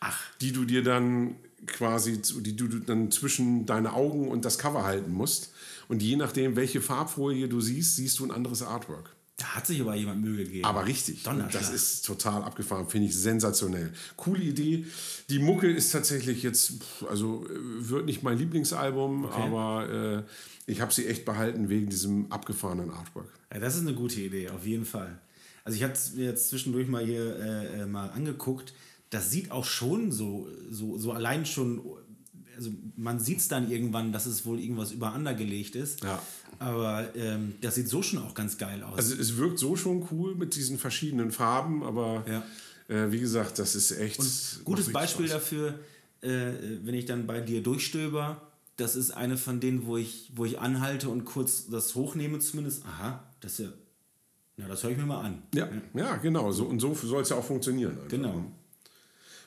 Ach. Die du dir dann quasi, die du dann zwischen deine Augen und das Cover halten musst. Und je nachdem, welche Farbfolie du siehst, siehst du ein anderes Artwork. Da hat sich aber jemand Mühe gegeben. Aber richtig. Das ist total abgefahren, finde ich sensationell. Coole Idee. Die Mucke ist tatsächlich jetzt, also äh, wird nicht mein Lieblingsalbum, aber äh, ich habe sie echt behalten wegen diesem abgefahrenen Artwork. Ja, das ist eine gute Idee, auf jeden Fall. Also ich hatte es mir jetzt zwischendurch mal hier äh, äh, mal angeguckt. Das sieht auch schon so, so, so allein schon, also man sieht es dann irgendwann, dass es wohl irgendwas übereinander gelegt ist. Ja. Aber ähm, das sieht so schon auch ganz geil aus. Also es wirkt so schon cool mit diesen verschiedenen Farben, aber Ja. äh, wie gesagt, das ist echt. Gutes macht richtig Beispiel Spaß. dafür, äh, wenn ich dann bei dir durchstöber, das ist eine von denen, wo ich, wo ich anhalte und kurz das hochnehme zumindest. Aha, das ist ja, na, das höre ich mir mal an. Ja, ja, genau. So, und so soll es ja auch funktionieren. einfach. Genau.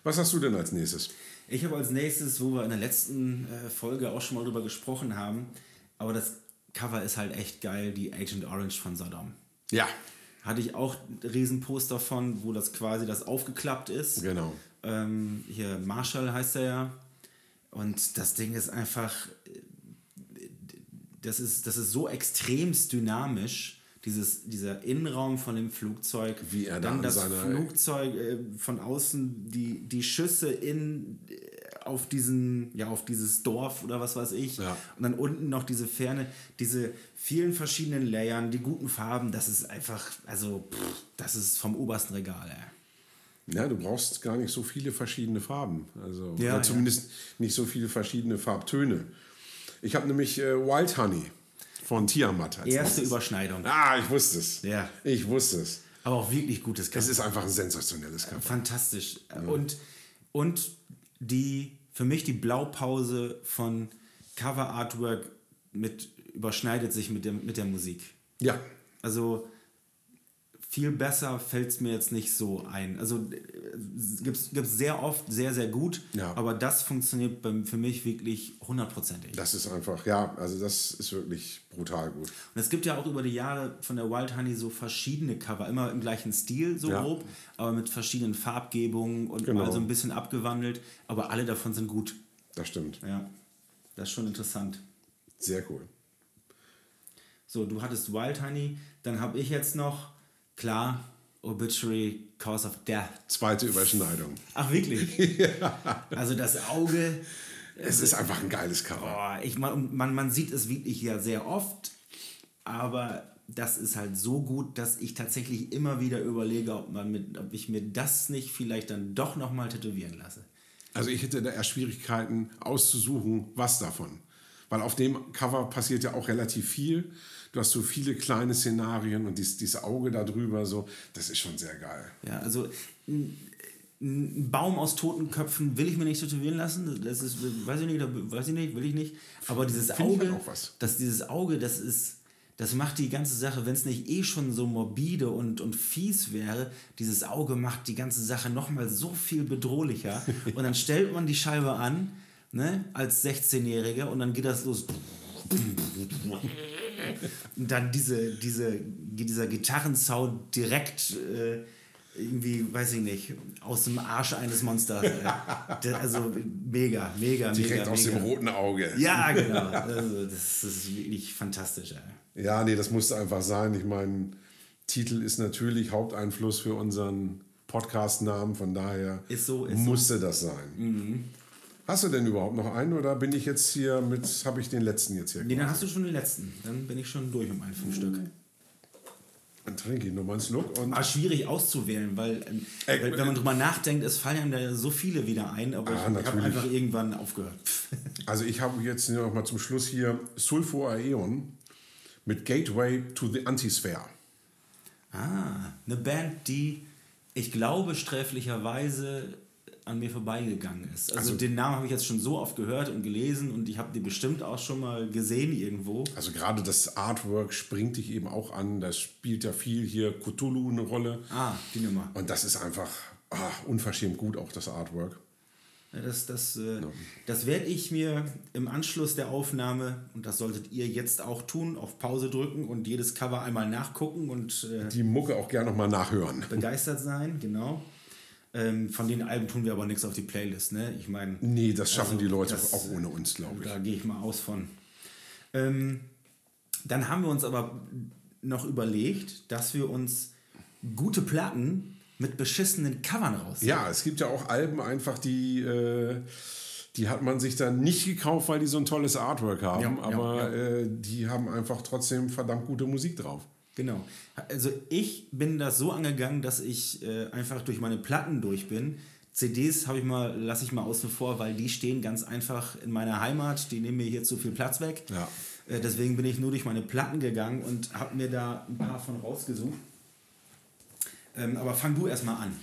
Was hast du denn als nächstes? Ich habe als nächstes, wo wir in der letzten äh, Folge auch schon mal drüber gesprochen haben, aber das Cover ist halt echt geil, die Agent Orange von Saddam. Ja, Hatte ich auch ein Riesenposter von, wo das quasi das aufgeklappt ist. genau. Ähm, hier Marshall heißt er ja. Und das Ding ist einfach, äh, das ist, das ist so extremst dynamisch, dieses, dieser Innenraum von dem Flugzeug. Wie er da dann an das Flugzeug äh, von außen, die, die Schüsse in, auf diesen, ja, auf dieses Dorf oder was weiß ich. Ja. Und dann unten noch diese Ferne, diese vielen verschiedenen Layern, die guten Farben, das ist einfach, also, pff, das ist vom obersten Regal, ey. Ja, du brauchst gar nicht so viele verschiedene Farben. Also, Ja, oder ja. zumindest nicht so viele verschiedene Farbtöne. Ich habe nämlich äh, Wild Honey von Tiamat. Als Erste nächstes. Überschneidung. Ah, ich wusste es. Ja. Ich wusste es. Aber auch wirklich gutes Cover. Es ist einfach ein sensationelles Cover. fantastisch. Und, und die, für mich die Blaupause von Cover Artwork mit, überschneidet sich mit der, mit der Musik. Ja, Also viel besser fällt es mir jetzt nicht so ein. Also gibt es sehr oft sehr, sehr gut, Ja. aber das funktioniert beim, für mich wirklich hundertprozentig. das ist einfach, ja, also das ist wirklich brutal gut. Und es gibt ja auch über die Jahre von der Wild Honey so verschiedene Cover, immer im gleichen Stil, so Ja. grob, aber mit verschiedenen Farbgebungen und Genau. mal so ein bisschen abgewandelt. Aber alle davon sind gut. Das stimmt. Ja, das ist schon interessant. Sehr cool. So, du hattest Wild Honey, dann habe ich jetzt noch, klar, Obituary Cause of Death. Zweite Überschneidung. Ach, wirklich? *laughs* Also das Auge, Es ist einfach ein geiles Cover. boah, ich, man, man, man sieht es wirklich ja sehr oft, aber das ist halt so gut, dass ich tatsächlich immer wieder überlege, ob, man mit, ob ich mir das nicht vielleicht dann doch nochmal tätowieren lasse. Also ich hätte da eher Schwierigkeiten auszusuchen, was davon. Weil auf dem Cover passiert ja auch relativ viel. Du hast so viele kleine Szenarien und dies, dieses Auge da drüber, so, das ist schon sehr geil. Ja, also ein, Baum aus toten Köpfen will ich mir nicht tätowieren lassen. Das ist, weiß ich nicht, weiß ich nicht, will ich nicht. Aber dieses Finde ich Auge, halt. Das, dieses Auge, das ist, das macht die ganze Sache, wenn es nicht eh schon so morbide und, und fies wäre, dieses Auge macht die ganze Sache nochmal so viel bedrohlicher. *laughs* und dann stellt man die Scheibe an, ne, als 16-Jähriger und dann geht das los. Und dann diese, diese, dieser Gitarrensound direkt äh, irgendwie, weiß ich nicht, aus dem Arsch eines Monsters. Äh, also mega, mega, Direkt mega. aus mega. dem roten Auge. Ja, genau. Also, das ist wirklich fantastisch. Ey. Ja, nee, das musste einfach sein. Ich meine, Titel ist natürlich Haupteinfluss für unseren Podcast-Namen, von daher Ist so, ist so. musste das sein. Hast du denn überhaupt noch einen oder bin ich jetzt hier mit, habe ich den letzten jetzt hier? Nee, dann hast du schon den letzten. Dann bin ich schon durch mit meinen fünf Stück. Dann trinke ich nochmal einen Schluck und Aber schwierig auszuwählen, weil, ähm, weil wenn man drüber nachdenkt, es fallen einem da so viele wieder ein, aber Ah, ich, ich habe einfach irgendwann aufgehört. *laughs* Also ich habe jetzt noch mal zum Schluss hier Sulfur Aeon mit Gateway to the Antisphere. Ah, eine Band, die ich glaube sträflicherweise an mir vorbeigegangen ist. Also, Also- den Namen habe ich jetzt schon so oft gehört und gelesen und ich habe die bestimmt auch schon mal gesehen irgendwo. Also gerade das Artwork springt dich eben auch an. Da spielt ja viel hier Cthulhu eine Rolle. Ah, die Nummer. Und das ist einfach ah, unverschämt gut, auch das Artwork. Ja, Das, das, äh, das werde ich mir im Anschluss der Aufnahme, und das solltet ihr jetzt auch tun, auf Pause drücken und jedes Cover einmal nachgucken und äh, Die Mucke auch gerne nochmal nachhören. begeistert sein, genau. Ähm, von den Alben tun wir aber nichts auf die Playlist, ne? Ich meine, Nee, das schaffen Also, die Leute das- auch ohne uns, glaube ich. da gehe ich mal aus von. Ähm, dann haben wir uns aber noch überlegt, dass wir uns gute Platten mit beschissenen Covern raus. Ja, es gibt ja auch Alben einfach, die, äh, die hat man sich dann nicht gekauft, weil die so ein tolles Artwork haben, Ja, ja, aber ja. Äh, die haben einfach trotzdem verdammt gute Musik drauf. Genau. Also ich bin das so angegangen, dass ich äh, einfach durch meine Platten durch bin. CDs habe ich mal, lasse ich mal außen vor, weil die stehen ganz einfach in meiner Heimat. Die nehmen mir hier zu viel Platz weg. Ja. Äh, deswegen bin ich nur durch meine Platten gegangen und habe mir da ein paar von rausgesucht. Ähm, aber fang du erstmal an.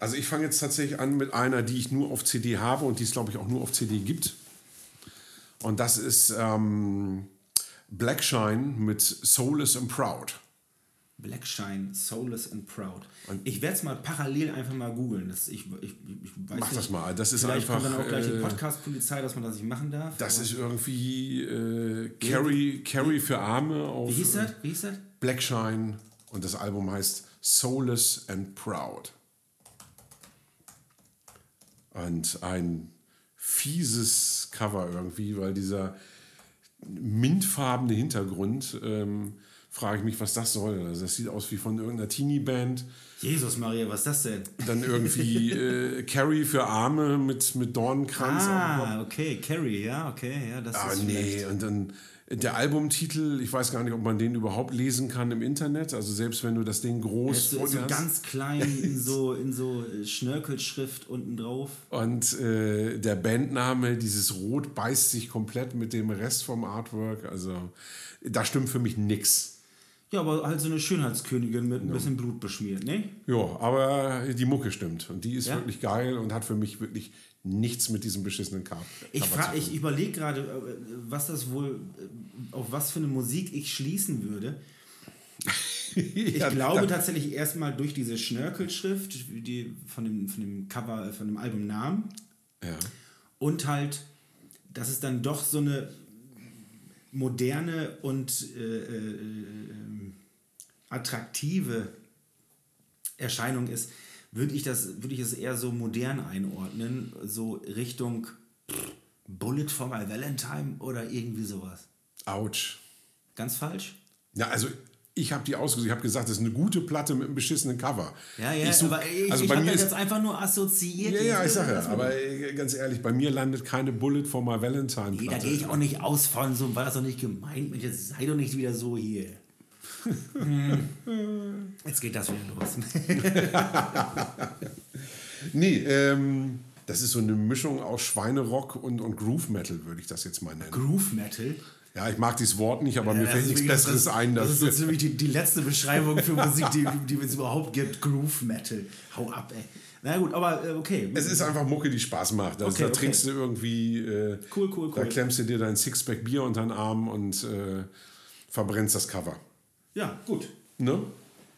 Also ich fange jetzt tatsächlich an mit einer, die ich nur auf CD habe und die es, glaube ich, auch nur auf CD gibt. Und das ist ähm, Blackshine mit Soulless and Proud. Blackshine, Soulless and Proud. ich werde es mal parallel einfach mal googeln. Das, ich, ich, ich Mach nicht, das mal. Das ist Vielleicht einfach, kommt dann auch gleich die äh, Podcast-Polizei, dass man das nicht machen darf. Das ist irgendwie äh, Carry, Carry für Arme auf Wie hieß das? Wie hieß das? Blackshine und das Album heißt Soulless and Proud. Und ein fieses Cover irgendwie, weil dieser mintfarbene Hintergrund, ähm, frage ich mich, was das soll. Also das sieht aus wie von irgendeiner Teenie-Band. Jesus Maria, was ist das denn? Dann irgendwie äh, Carry für Arme mit, mit Dornenkranz. Ah, okay, Carrie, ja, okay, ja, das Ah, ist nee, vielleicht- und dann der Albumtitel, ich weiß gar nicht, ob man den überhaupt lesen kann im Internet. Also selbst wenn du das Ding groß Ist so, hast. ganz klein in so, in so äh, Schnörkelschrift unten drauf. Und äh, der Bandname, dieses Rot, beißt sich komplett mit dem Rest vom Artwork. Also da stimmt für mich nix. Ja, aber halt so eine Schönheitskönigin mit ein bisschen Blut beschmiert, ne? Ja, aber die Mucke stimmt. Und die ist Ja? wirklich geil und hat für mich wirklich nichts mit diesem beschissenen Cover. Ich, Cover fra- zu ich überlege gerade, äh, was das wohl, äh, auf was für eine Musik ich schließen würde. *laughs* Ich Ja, glaube tatsächlich erstmal durch diese Schnörkelschrift, die von dem, von dem Cover, äh, von dem Albumnamen. Ja. Und halt, dass es dann doch so eine moderne und äh, äh, attraktive Erscheinung ist, würde ich, das, würde ich es eher so modern einordnen, so Richtung Bullet for my Valentine oder irgendwie sowas. Autsch. Ganz falsch? Ja, also ich habe die ausgesucht. Ich habe gesagt, das ist eine gute Platte mit einem beschissenen Cover. Ja, ja, ich such- aber ich, also ich habe das jetzt einfach nur assoziiert. Ja, ja, ich sage ja, aber äh, ganz ehrlich, bei mir landet keine Bullet for my Valentine Nee, da gehe ich auch nicht aus von, so war das doch nicht gemeint. Mensch, jetzt sei doch nicht wieder so hier. *laughs* Jetzt geht das wieder los. *laughs* Nee, ähm, das ist so eine Mischung aus Schweinerock und, und Groove Metal, würde ich das jetzt mal nennen. Groove Metal. Ja, ich mag dieses Wort nicht, aber mir Ja, fällt das nichts ist Besseres das, ein. Das ist dafür. so ziemlich die, die letzte Beschreibung für Musik, die, die es überhaupt gibt. Groove Metal. Hau ab, ey. Na gut, aber äh, okay. Es ist einfach Mucke, die Spaß macht. Also Okay, da okay. trinkst du irgendwie, äh, Cool, cool, da cool. klemmst du dir dein Sixpack Bier unter den Arm und äh, verbrennst das Cover. Ja, gut. Ne?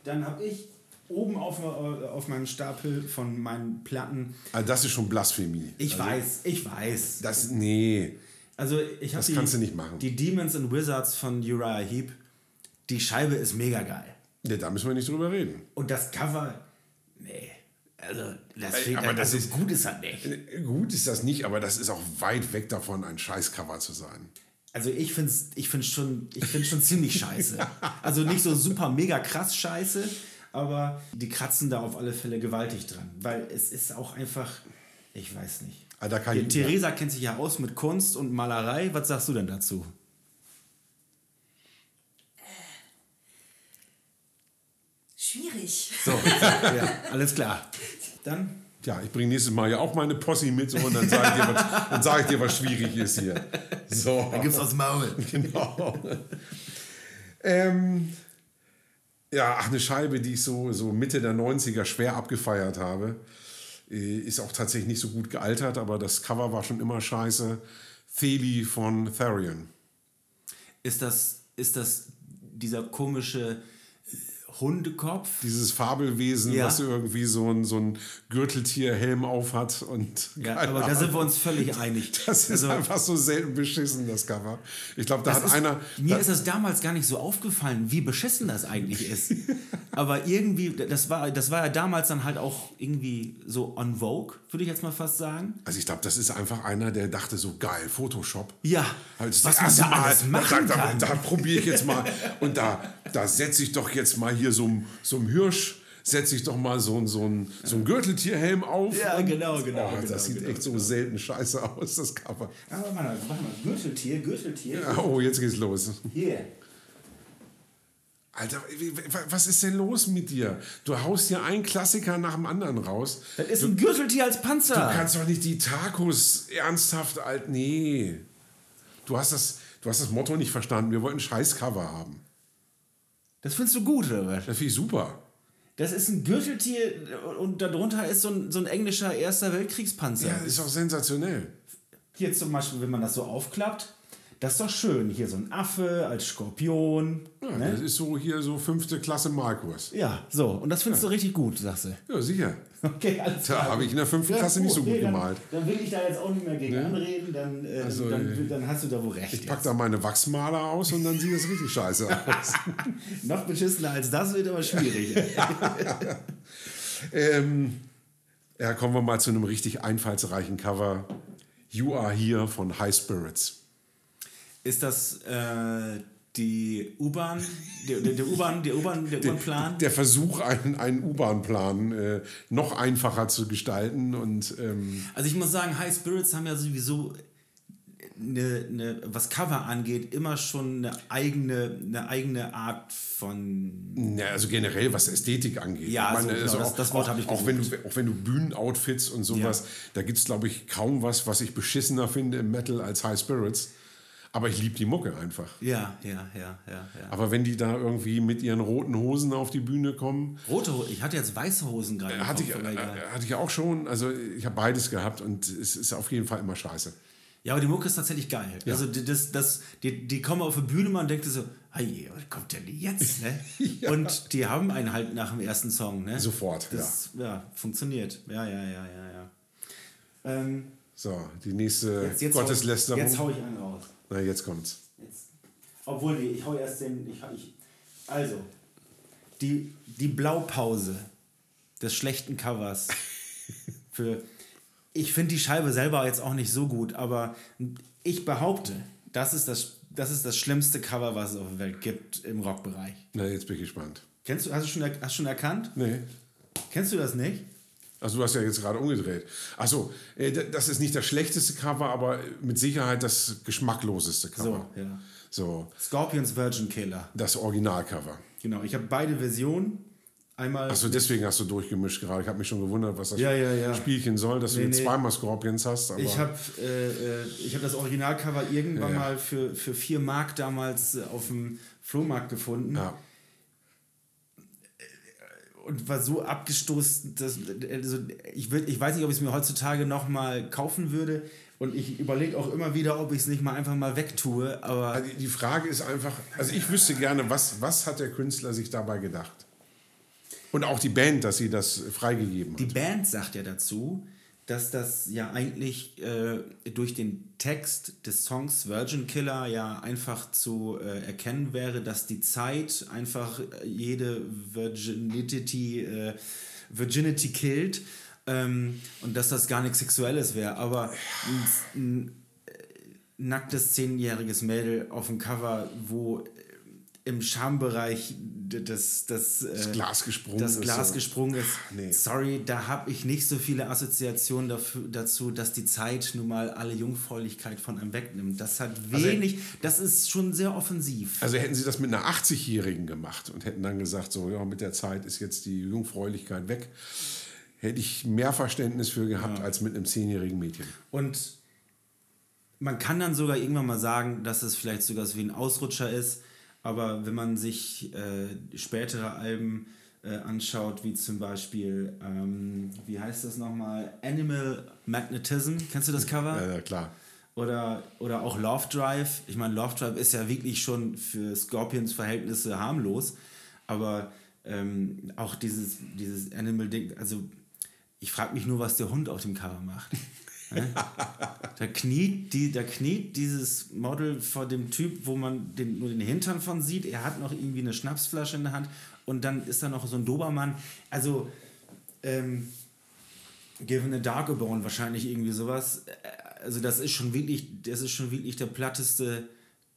Dann habe ich oben auf, äh, auf meinem Stapel von meinen Platten. Also das ist schon Blasphemie. Ich also, weiß, ich weiß. Das, nee. Also ich habe Das die, kannst du nicht machen. die Demons and Wizards von Uriah Heep. Die Scheibe ist mega geil. nee, da müssen wir nicht drüber reden. Und das Cover, nee. Also, das, fehlt, aber das also ist- gut ist das nicht. Äh, Gut ist das nicht, aber das ist auch weit weg davon, ein Scheißcover zu sein. Also ich finde es ich find's schon, ich find's schon ziemlich scheiße. Also nicht so super mega krass scheiße, aber die kratzen da auf alle Fälle gewaltig dran. Weil es ist auch einfach, ich weiß nicht. Ah, da kann Die ich- Theresa kennt sich ja aus mit Kunst und Malerei. Was sagst du denn dazu? Schwierig. So, ja, alles klar. Dann Ja, ich bringe nächstes Mal ja auch meine Posse mit so, und dann sage ich, dir, was- dann sag ich dir, was schwierig ist hier. So. gibt's aus Maul. *laughs* Genau. ähm, ja, ach, eine Scheibe, die ich so, so Mitte der 90er schwer abgefeiert habe. Äh, Ist auch tatsächlich nicht so gut gealtert, aber das Cover war schon immer scheiße. Theli von Therion. Ist das, ist das dieser komische äh, Hundekopf. Dieses Fabelwesen, Ja. was irgendwie so ein, so ein Gürteltierhelm auf hat. Und Ja, aber da Ahnung. sind wir uns völlig einig. *laughs* Das ist Also, einfach so selten beschissen, das Cover. Ich glaube, da das hat ist, einer. mir da, ist es damals gar nicht so aufgefallen, wie beschissen das eigentlich ist. *laughs* aber irgendwie, das war, das war ja damals dann halt auch irgendwie so on Vogue, würde ich jetzt mal fast sagen. also ich glaube, das ist einfach einer, der dachte so geil, Photoshop. Ja, Halt das was man da alles da, machen da, da, da probiere ich jetzt mal. *laughs* Und da, da setze ich doch jetzt mal hier so, einem- so einem Hirsch, setze ich doch mal so, ein- so, ein, so ein Gürteltierhelm auf. Ja, genau, genau, Oh, genau, das sieht genau, echt so selten scheiße aus, das Cover. Aber warte mal, warte mal, Gürteltier, Gürteltier. Ja, Oh, jetzt geht's los. Hier. Alter, was ist denn los mit dir? Du haust hier einen Klassiker nach dem anderen raus. Das ist ein Gürteltier als Panzer. Du kannst doch nicht die Tacos ernsthaft alt. Nee. Du hast das, du hast das Motto nicht verstanden. Wir wollten ein Scheißcover haben. Das findest du gut, oder was? Das finde ich super. Das ist ein Gürteltier und darunter ist so ein, so ein englischer Erster Weltkriegspanzer. Ja, das ist auch sensationell. Hier zum Beispiel, wenn man das so aufklappt, das ist doch schön. Hier so ein Affe als Skorpion. Ja, ne? Das ist so hier so fünfte Klasse Malkurs. ja so. Und das findest du richtig gut, sagst du. Ja, sicher. Okay, alles Da habe ich in der fünften Klasse nicht so gut nee, dann, gemalt. Dann will ich da jetzt auch nicht mehr gegen anreden, dann, äh, Also, dann, äh, dann, hast du da wohl recht. Ich pack da meine Wachsmaler aus und dann sieht das richtig scheiße *laughs* aus. Noch beschissener als das wird aber schwierig. *laughs* ähm, ja, kommen wir mal zu einem richtig einfallsreichen Cover. You Are Here von High Spirits. Ist das äh, die U-Bahn, der, U-Bahn, der U-Bahn, der U-Bahn-Plan? Der Versuch, einen, einen U-Bahn-Plan äh, noch einfacher zu gestalten und ähm, Also ich muss sagen, High Spirits haben ja sowieso eine, eine, was Cover angeht, immer schon eine eigene, eine eigene Art von. ja, also generell was Ästhetik angeht. Ja, Ich so, genau, das- das Wort auch, habe ich auch wenn, gesucht. du, auch wenn du Bühnenoutfits und sowas, da gibt es, glaube ich, kaum was, was ich beschissener finde im Metal als High Spirits. Aber ich liebe die Mucke einfach. Ja, ja, ja, ja, ja. Aber wenn die da irgendwie mit ihren roten Hosen auf die Bühne kommen, Rote Hosen, ich hatte jetzt weiße Hosen gerade. hatte ich, äh, egal. hatte ich auch schon. Also ich habe beides gehabt und es ist auf jeden Fall immer scheiße. Ja, aber die Mucke ist tatsächlich geil. Also die, das, das, die, die kommen auf die Bühne, man denkt so, hey, was kommt denn jetzt? Ne? *laughs* Ja. Und die haben einen halt nach dem ersten Song. Ne? Sofort, das, ja. funktioniert. Ja, ja, ja, ja, ja. Ähm, So, die nächste jetzt, jetzt, Gotteslästerung. Hau, jetzt hau ich einen raus. Na, jetzt kommt's. Jetzt. Obwohl, ich hau erst den. Ich, ich, also, die, die Blaupause des schlechten Covers *laughs* für. Ich finde die Scheibe selber jetzt auch nicht so gut, aber ich behaupte, das ist das, das ist das schlimmste Cover, was es auf der Welt gibt im Rockbereich. Na, jetzt bin ich gespannt. Kennst du, hast du schon, hast du schon erkannt? Nee. Kennst du das nicht? Also du hast ja jetzt gerade umgedreht. D- das ist nicht das schlechteste Cover, aber mit Sicherheit das geschmackloseste Cover. So, ja. So, Scorpions Virgin Killer. das Originalcover. Genau, ich habe beide Versionen. Einmal. Achso, deswegen hast du durchgemischt gerade. Ich habe mich schon gewundert, was das Ja, ja, ja. Spielchen soll, dass du Nee, jetzt nee. zweimal Scorpions hast. Aber Ich habe äh, äh, ich hab das Originalcover irgendwann mal für, für 4 Mark damals äh, auf dem Flohmarkt gefunden ja. Und war so abgestoßen, dass also ich, würd, ich weiß nicht, ob ich es mir heutzutage noch mal kaufen würde und ich überlege auch immer wieder, ob ich es nicht mal einfach mal wegtue, aber Also die Frage ist einfach, also ich wüsste gerne, was, was hat der Künstler sich dabei gedacht? Und auch die Band, dass sie das freigegeben hat. die Band sagt ja dazu, dass das ja eigentlich äh, durch den Text des Songs Virgin Killer ja einfach zu äh, erkennen wäre, dass die Zeit einfach äh, jede Virginity, äh, Virginity killt ähm, und dass das gar nichts Sexuelles wäre. Aber ein, ein äh, nacktes zehnjähriges Mädel auf dem Cover, wo im Schambereich das, das, das Glas gesprungen das ist, Glas so. gesprungen ist. nee. Sorry, da habe ich nicht so viele Assoziationen dafür, dazu, dass die Zeit nun mal alle Jungfräulichkeit von einem wegnimmt. Das hat Also- wenig, das ist schon sehr offensiv. Also hätten sie das mit einer 80-Jährigen gemacht und hätten dann gesagt, so, ja, mit der Zeit ist jetzt die Jungfräulichkeit weg, hätte ich mehr Verständnis für gehabt als mit einem 10-jährigen Mädchen. Und man kann dann sogar irgendwann mal sagen, dass es vielleicht sogar so wie ein Ausrutscher ist. Aber wenn man sich äh, spätere Alben äh, anschaut, wie zum Beispiel, ähm, wie heißt das nochmal? Animal Magnetism. Kennst du das Cover? Ja, ja, klar. Oder, oder auch Love Drive. Ich meine, Love Drive ist ja wirklich schon für Scorpions Verhältnisse harmlos. Aber Ähm, auch dieses, dieses Animal-Ding, also ich frage mich nur, was der Hund auf dem Cover macht. Ne? da, kniet die, da kniet dieses Model vor dem Typ, wo man den, nur den Hintern von sieht. Er hat noch irgendwie eine Schnapsflasche in der Hand und dann ist da noch so ein Dobermann. Also, ähm, Given a Darkbone wahrscheinlich irgendwie sowas. Also das ist schon wirklich, das ist schon wirklich der platteste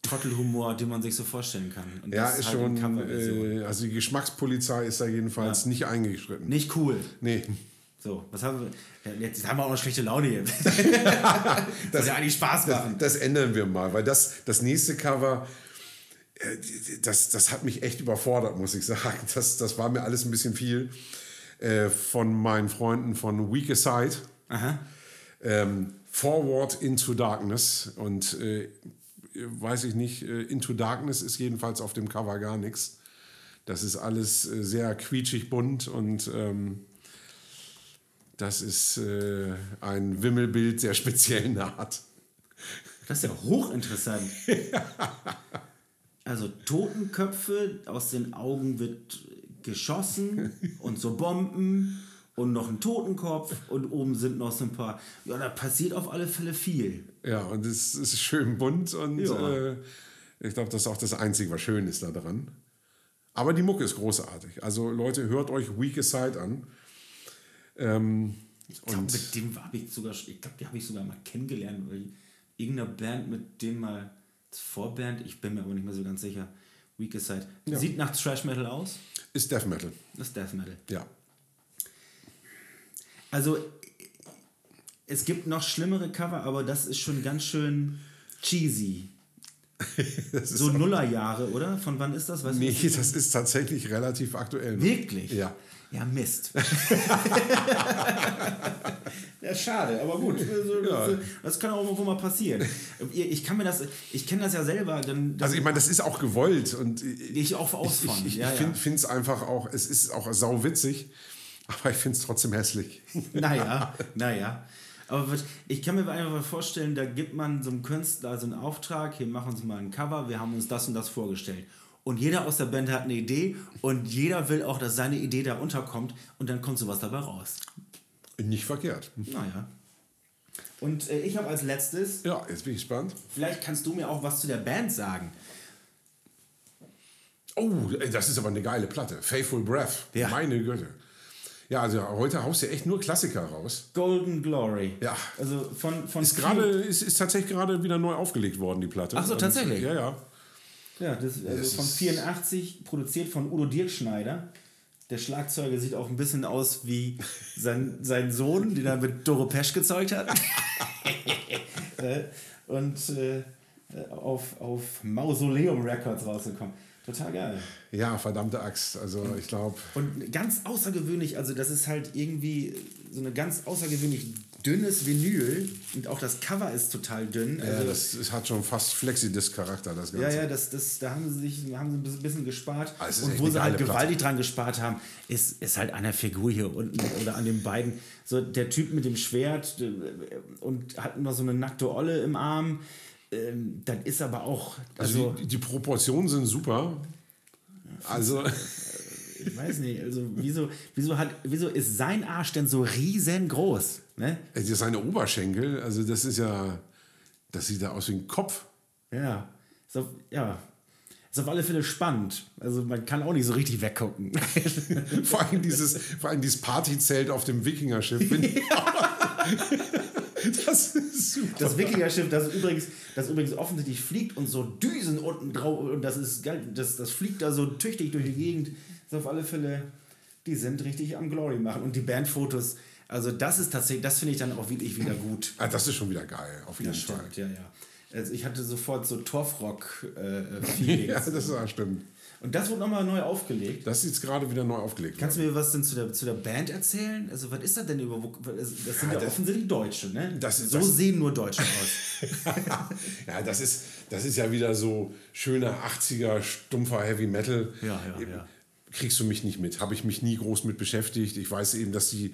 Trottelhumor, den man sich so vorstellen kann. Und Ja, das ist halt schon, äh, also die Geschmackspolizei ist da jedenfalls nicht eingeschritten. Nicht cool. Nee. So, was haben wir? Jetzt haben wir auch noch schlechte Laune hier. *laughs* das *laughs* soll ja eigentlich Spaß machen. Das ändern wir mal, weil das, das nächste Cover, äh, das, das hat mich echt überfordert, muss ich sagen. Das, das war mir alles ein bisschen viel. Äh, von meinen Freunden von Weak Aside. Aha. Ähm, Forward into Darkness. Und äh, weiß ich nicht, äh, Into Darkness ist jedenfalls auf dem Cover gar nichts. Das ist alles sehr quietschig bunt und ähm, das ist äh, ein Wimmelbild der speziellen Art. Das ist ja hochinteressant. *laughs* Also Totenköpfe, aus den Augen wird geschossen und so Bomben und noch ein Totenkopf und oben sind noch so ein paar. Ja, da passiert auf alle Fälle viel. Ja, und es ist schön bunt und Ja. äh, ich glaube, das ist auch das Einzige, was schön ist da dran. Aber die Mucke ist großartig. Also Leute, hört euch Weak Aside an. Ähm, Ich glaube, mit dem habe ich sogar, ich glaube, die habe ich sogar mal kennengelernt, weil irgendeiner Band mit denen mal Vorband, ich bin mir aber nicht mehr so ganz sicher. Weak Aside. Sieht nach Thrash Metal aus. ist Death Metal. Ist Death Metal. Ja. Also, es gibt noch schlimmere Cover, aber das ist schon ganz schön cheesy. *laughs* So Nullerjahre, oder? Von wann ist das? Weißt du, Nee, was das ist tatsächlich relativ aktuell. Wirklich? Ja. Ja, Mist. *laughs* *laughs* ja, schade, aber gut. Also, Das, kann auch irgendwo mal passieren. Ich kann mir das, ich kenne das ja selber, dann, dann Also ich meine, das ist auch gewollt und ich auch aus von. ich, ich, ja, ich ja. finde es einfach auch, es ist auch sau witzig, aber ich finde es trotzdem hässlich. Naja, naja. Aber ich kann mir einfach mal vorstellen, da gibt man so einem Künstler so einen Auftrag, hier machen uns mal ein Cover, wir haben uns das und das vorgestellt. Und jeder aus der Band hat eine Idee und jeder will auch, dass seine Idee da unterkommt und dann kommt sowas dabei raus. Nicht verkehrt. Naja. Und äh, ich habe als letztes, Ja, jetzt bin ich gespannt. vielleicht kannst du mir auch was zu der Band sagen. Oh, das ist aber eine geile Platte. Faithful Breath. Ja. Meine Güte. Ja, also heute haust du echt nur Klassiker raus. Golden Glory. Ja. Also von, von Ist gerade ist, ist tatsächlich gerade wieder neu aufgelegt worden die Platte. Ach so, Und- tatsächlich? Ja, ja. Ja, das, also Das von ist- 84, produziert von Udo Dirkschneider. Der Schlagzeuger sieht auch ein bisschen aus wie sein, sein Sohn, den er mit Doro Pesch gezeugt hat. *laughs* Äh, Und äh, auf, auf Mausoleum Records rausgekommen. Total geil. Ja, verdammte Axt. Also ich glaube, Und ganz außergewöhnlich, also das ist halt irgendwie so eine ganz außergewöhnlich dünnes Vinyl und auch das Cover ist total dünn. ja, Also, das, das hat schon fast Flexidisc-Charakter, das Ganze. Ja, ja, das, das, da haben sie sich haben sie ein bisschen gespart. Es ist und wo sie halt geile Platte. gewaltig dran gespart haben, ist, ist halt an der Figur hier unten oder an den beiden. So der Typ mit dem Schwert äh, und hat noch so eine nackte Olle im Arm. Ähm, das ist aber auch, Also, also, die, die Proportionen sind super. Also, ich weiß nicht, also wieso, wieso, hat, wieso ist sein Arsch denn so riesengroß? Ne? also seine Oberschenkel, also das ist ja, das sieht ja aus wie ein Kopf. Ja. Ist auf, ja. Ist auf alle Fälle spannend. Also man kann auch nicht so richtig weggucken. *laughs* Vor allem dieses, vor allem dieses Partyzelt auf dem Wikingerschiff. ich- *laughs* *laughs* das ist super. Das Wikingerschiff, das übrigens, das übrigens offensichtlich fliegt und so Düsen unten drauf und das ist geil, das, das fliegt da so tüchtig durch die Gegend. Ist auf alle Fälle, die sind richtig am Glory machen. Und die Bandfotos, also das ist tatsächlich, das finde ich dann auch wirklich wieder gut. Ah, das ist schon wieder geil, auf jeden Das Fall. stimmt, ja, ja. Also ich hatte sofort so Torfrock-Feelings. *laughs* Ja, das ist, ja, stimmt. Und das wurde nochmal neu aufgelegt. Das ist jetzt gerade wieder neu aufgelegt. Kannst du mir was denn zu der, zu der Band erzählen? Also, was ist das denn überhaupt? Das sind ja, das- offensichtlich Deutsche, ne? das ist- so das- sehen nur Deutsche aus. *laughs* ja, das ist, das ist ja wieder so schöner 80er, stumpfer Heavy Metal. Ja, ja, ja. Kriegst du mich nicht mit. Habe ich mich nie groß mit beschäftigt. Ich weiß eben, dass die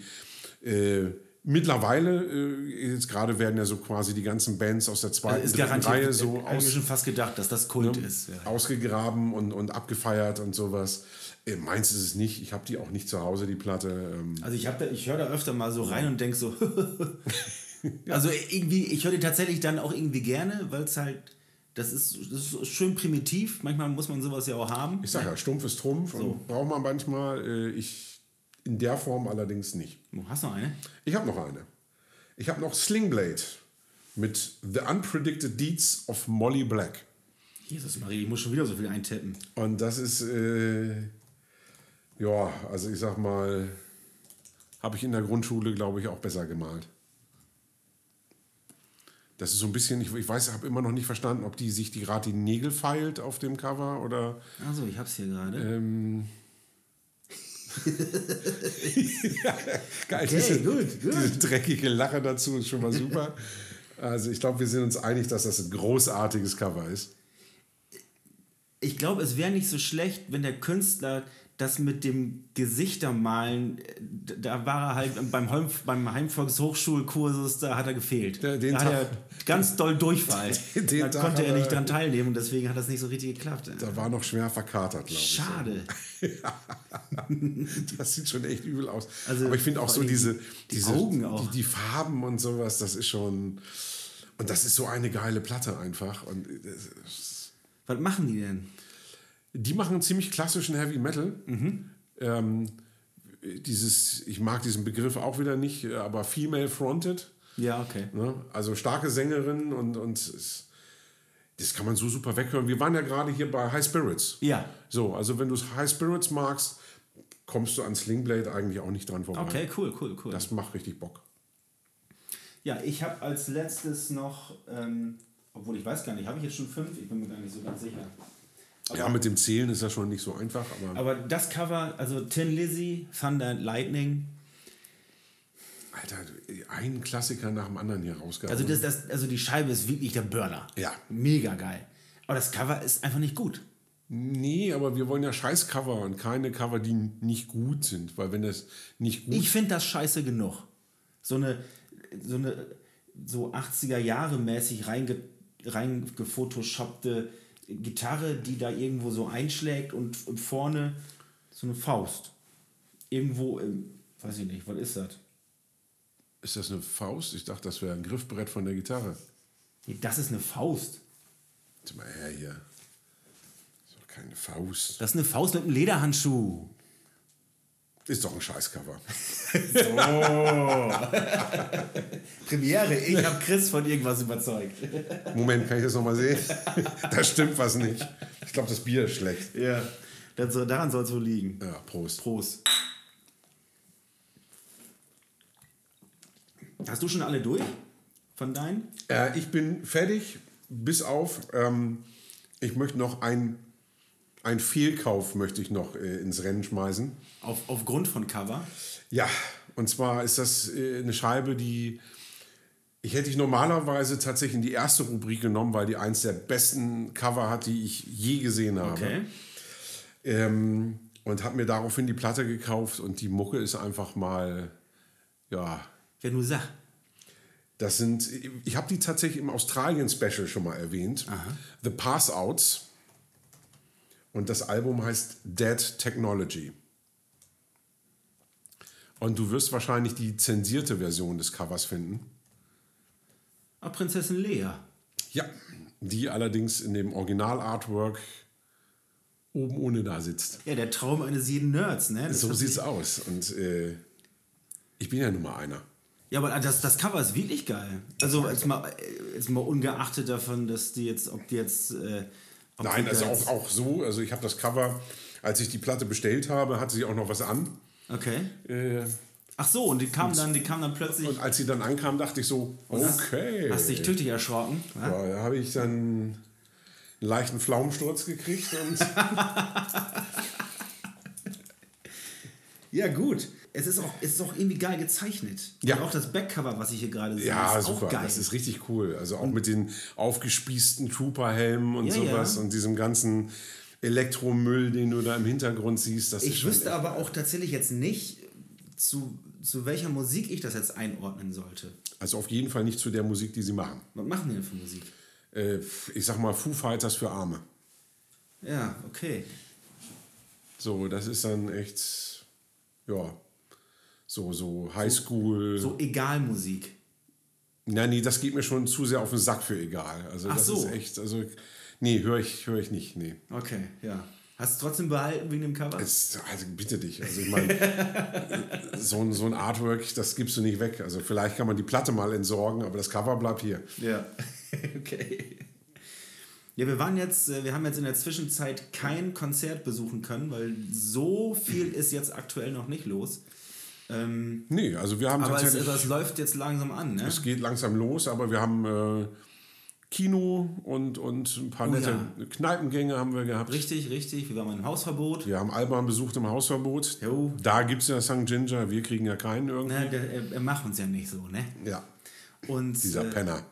äh, mittlerweile, äh, jetzt gerade werden ja so quasi die ganzen Bands aus der zweiten, ist dritten garantiert, Reihe so so aus, schon fast gedacht, dass das Kult ist. Ja. ausgegraben und, und abgefeiert und sowas. Äh, Meins ist es nicht. Ich habe die auch nicht zu Hause, die Platte. Ähm, Also ich, hab da, ich höre da öfter mal so rein und denke so. *laughs* *laughs* also irgendwie, ich höre die tatsächlich dann auch irgendwie gerne, weil es halt, das ist, das ist schön primitiv. Manchmal muss man sowas ja auch haben. ich sage ja, stumpf ist Trumpf und braucht man manchmal. Äh, ich in der Form allerdings nicht. Du hast noch eine? Ich habe noch eine. Ich habe noch Slingblade mit The Unpredicted Deeds of Molly Black. Jesus Marie, ich muss schon wieder so viel eintippen. Und das ist, äh, ja, also ich sag mal, habe ich in der Grundschule, glaube ich, auch besser gemalt. Das ist so ein bisschen, ich, ich weiß, habe immer noch nicht verstanden, ob die sich die gerade die Nägel feilt auf dem Cover oder. Also, ich hab's hier gerade. Ähm, *laughs* Geil, Okay, diese, gut, gut. diese dreckige Lache dazu ist schon mal super. Also ich glaube, wir sind uns einig, dass das ein großartiges Cover ist. Ich glaube, es wäre nicht so schlecht, wenn der Künstler das mit dem Gesichtermalen, äh, da war er halt beim, Heim, beim Heimvolkshochschulkursus, da hat er gefehlt. Den da hat er ganz doll Durchfall. *laughs* Den da Tag konnte er nicht dran teilnehmen und deswegen hat das nicht so richtig geklappt. Da war noch schwer verkatert, glaube ich. Schade. *laughs* Das sieht schon echt übel aus. Also Aber ich finde auch so diese, die diese Augen auch. Die, die Farben und sowas, das ist schon. Und das ist so eine geile Platte einfach. Und das- Was machen die denn? Die machen ziemlich klassischen Heavy Metal. Mhm. Ähm, dieses, ich mag diesen Begriff auch wieder nicht, aber Female Fronted. Ja, okay. Ne? Also starke Sängerin und, und es, das kann man so super weghören. Wir waren ja gerade hier bei High Spirits. Ja. So, also wenn du High Spirits magst, kommst du an Slingblade eigentlich auch nicht dran vorbei. Okay, cool, cool, cool. Das macht richtig Bock. Ja, ich habe als letztes noch, ähm, obwohl ich weiß gar nicht, habe ich jetzt schon fünf? Ich bin mir gar nicht so ganz sicher. Ja, mit dem Zählen ist das schon nicht so einfach, aber, Aber das Cover, also Tin Lizzy, Thunder and Lightning, Alter, ein Klassiker nach dem anderen hier rausgehauen. also, das, das, also die Scheibe ist wirklich der Burner. Ja. Mega geil. Aber das Cover ist einfach nicht gut. nee, aber wir wollen ja Scheiß-Cover und keine Cover, die nicht gut sind, weil wenn das nicht gut Ich finde das scheiße genug. So eine, so eine so 80er Jahre mäßig reinge, reingefotoshoppte Gitarre, die da irgendwo so einschlägt und vorne so eine Faust. Irgendwo im, weiß ich nicht, was ist das? ist das eine Faust? Ich dachte, das wäre ein Griffbrett von der Gitarre. Nee, das ist eine Faust. Jetzt mal her hier. Das ist doch keine Faust. Das ist eine Faust mit einem Lederhandschuh. Ist doch ein Scheiß-Cover. *laughs* Premiere, ich habe Chris von irgendwas überzeugt. Moment, kann ich das nochmal sehen? *laughs* da stimmt was nicht. Ich glaube, das Bier ist schlecht. Ja, das daran soll es wohl liegen. Ja, Prost. Prost. Hast du schon alle durch? Von deinen? Äh, ich bin fertig, bis auf, ähm, ich möchte noch ein, ein Fehlkauf möchte ich noch äh, ins Rennen schmeißen. Auf, aufgrund von Cover? Ja, und zwar ist das äh, eine Scheibe, die ich hätte ich normalerweise tatsächlich in die erste Rubrik genommen, weil die eins der besten Cover hat, die ich je gesehen habe. Okay. Ähm, und habe mir daraufhin die Platte gekauft und die Mucke ist einfach mal, ja, Ja, nur sag. das sind, ich habe die tatsächlich im Australien-Special schon mal erwähnt. The Pass Outs. Und das Album heißt Dead Technology. Und du wirst wahrscheinlich die zensierte Version des Covers finden. Ah, Prinzessin Lea. Ja, die allerdings in dem Original-Artwork oben ohne da sitzt. Ja, der Traum eines jeden Nerds, ne? Das So sieht's aus. Und äh, ich bin ja nun mal einer. Ja, aber das, das Cover ist wirklich geil. Also jetzt mal, jetzt mal ungeachtet davon, dass die jetzt, ob die jetzt. Äh, Nein, also auch, auch so. Also ich habe das Cover, als ich die Platte bestellt habe, hatte sie auch noch was an. Okay. Äh, Ach so, und die kam dann, die kam dann plötzlich. und als sie dann ankam, dachte ich so, hast- okay. Hast dich tüchtig erschrocken. Ja? Ja, da habe ich dann einen leichten Pflaumensturz gekriegt und *laughs* *laughs* Ja, gut. Es ist auch, es ist auch irgendwie geil gezeichnet. Ja. Und auch das Backcover, was ich hier gerade sehe, ja, ist super. auch geil. Das ist richtig cool. Also auch mit den aufgespießten Trooper-Helmen und Ja, sowas ja. und diesem ganzen Elektromüll, den du da im Hintergrund siehst. Das ist ich wüsste aber auch tatsächlich jetzt nicht, zu, zu welcher Musik ich das jetzt einordnen sollte. Also auf jeden Fall nicht zu der Musik, die sie machen. Was machen die denn für Musik? Äh, ich sag mal Foo Fighters für Arme. Ja, okay. So, das ist dann echt, ja, so, so Highschool. So Egalmusik. Nein, nee, das geht mir schon zu sehr auf den Sack für egal. Also Ach das so. ist echt, also nee, höre ich, höre ich nicht, nee. Okay, ja. Hast du trotzdem behalten wegen dem Cover? Es, also bitte dich. Also ich meine, *laughs* so, ein, so ein Artwork, das gibst du nicht weg. Also vielleicht kann man die Platte mal entsorgen, aber das Cover bleibt hier. Ja, *laughs* okay. Ja, wir waren jetzt, äh, wir haben jetzt in der Zwischenzeit kein Konzert besuchen können, weil so viel ist jetzt aktuell noch nicht los. Ähm, Nee, also wir haben aber es, tatsächlich. das läuft jetzt langsam an, ne? Es geht langsam los, aber wir haben äh, Kino und, und ein paar Oh nette ja. Kneipengänge haben wir gehabt. Richtig, richtig. Wir waren im Hausverbot. Wir haben Alban besucht im Hausverbot. Jo. Da gibt es ja St. Ginger, wir kriegen ja keinen irgendwie. Na, der, er, er macht uns ja nicht so, ne? Ja, Und, dieser äh, Penner.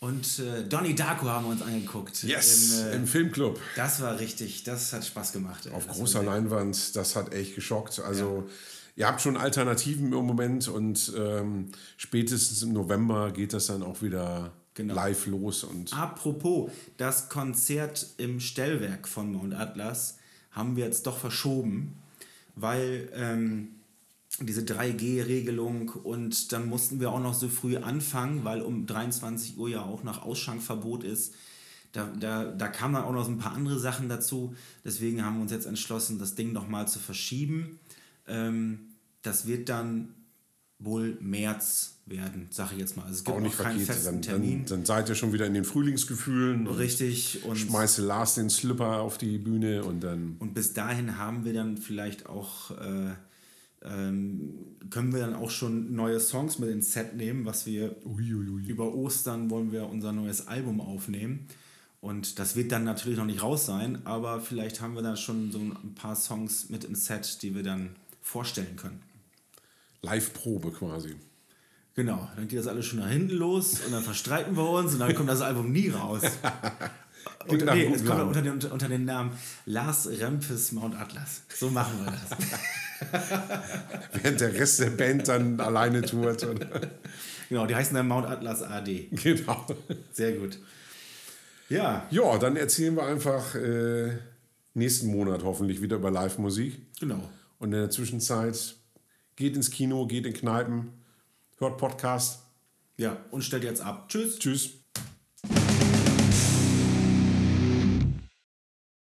Und äh, Donnie Darko haben wir uns angeguckt. Yes, Im, äh, im Filmclub. das war richtig, das hat Spaß gemacht. Auf großer Leinwand, das hat echt geschockt. Also, ihr habt schon Alternativen im Moment und ähm, spätestens im November geht das dann auch wieder Genau. live los. Und Apropos, das Konzert im Stellwerk von Mount Atlas haben wir jetzt doch verschoben, weil ähm, diese 3G-Regelung und dann mussten wir auch noch so früh anfangen, weil um 23 Uhr ja auch noch Ausschankverbot ist. Da, da, da kamen dann auch noch so ein paar andere Sachen dazu. Deswegen haben wir uns jetzt entschlossen, das Ding nochmal zu verschieben. Ähm, das wird dann wohl März werden, sage ich jetzt mal. Also es gibt auch nicht noch keinen verkehrt. festen Dann, Termin. dann, dann seid ihr schon wieder in den Frühlingsgefühlen. und Richtig. Und, Schmeißt Lars den Slipper auf die Bühne und dann. und bis dahin haben wir dann vielleicht auch, äh, ähm, können wir dann auch schon neue Songs mit ins Set nehmen, was wir über Ostern wollen wir unser neues Album aufnehmen. Und das wird dann natürlich noch nicht raus sein, aber vielleicht haben wir da schon so ein paar Songs mit im Set, die wir dann vorstellen können. Live-Probe quasi. Genau, dann geht das alles schon nach hinten los und dann verstreiten wir uns und dann kommt das Album nie raus. *laughs* Und, nee, es kommt unter den, unter, den Namen Lars Rempes Mount Atlas. So machen wir das. *laughs* Während der Rest der Band dann alleine tourt. Und, *laughs* genau, die heißen dann Mount Atlas AD. genau. Sehr gut. Ja, Ja, dann erzählen wir einfach äh, nächsten Monat hoffentlich wieder über Live-Musik. genau. Und in der Zwischenzeit geht ins Kino, geht in Kneipen, hört Podcast. Ja, und stellt jetzt ab. Tschüss. Tschüss.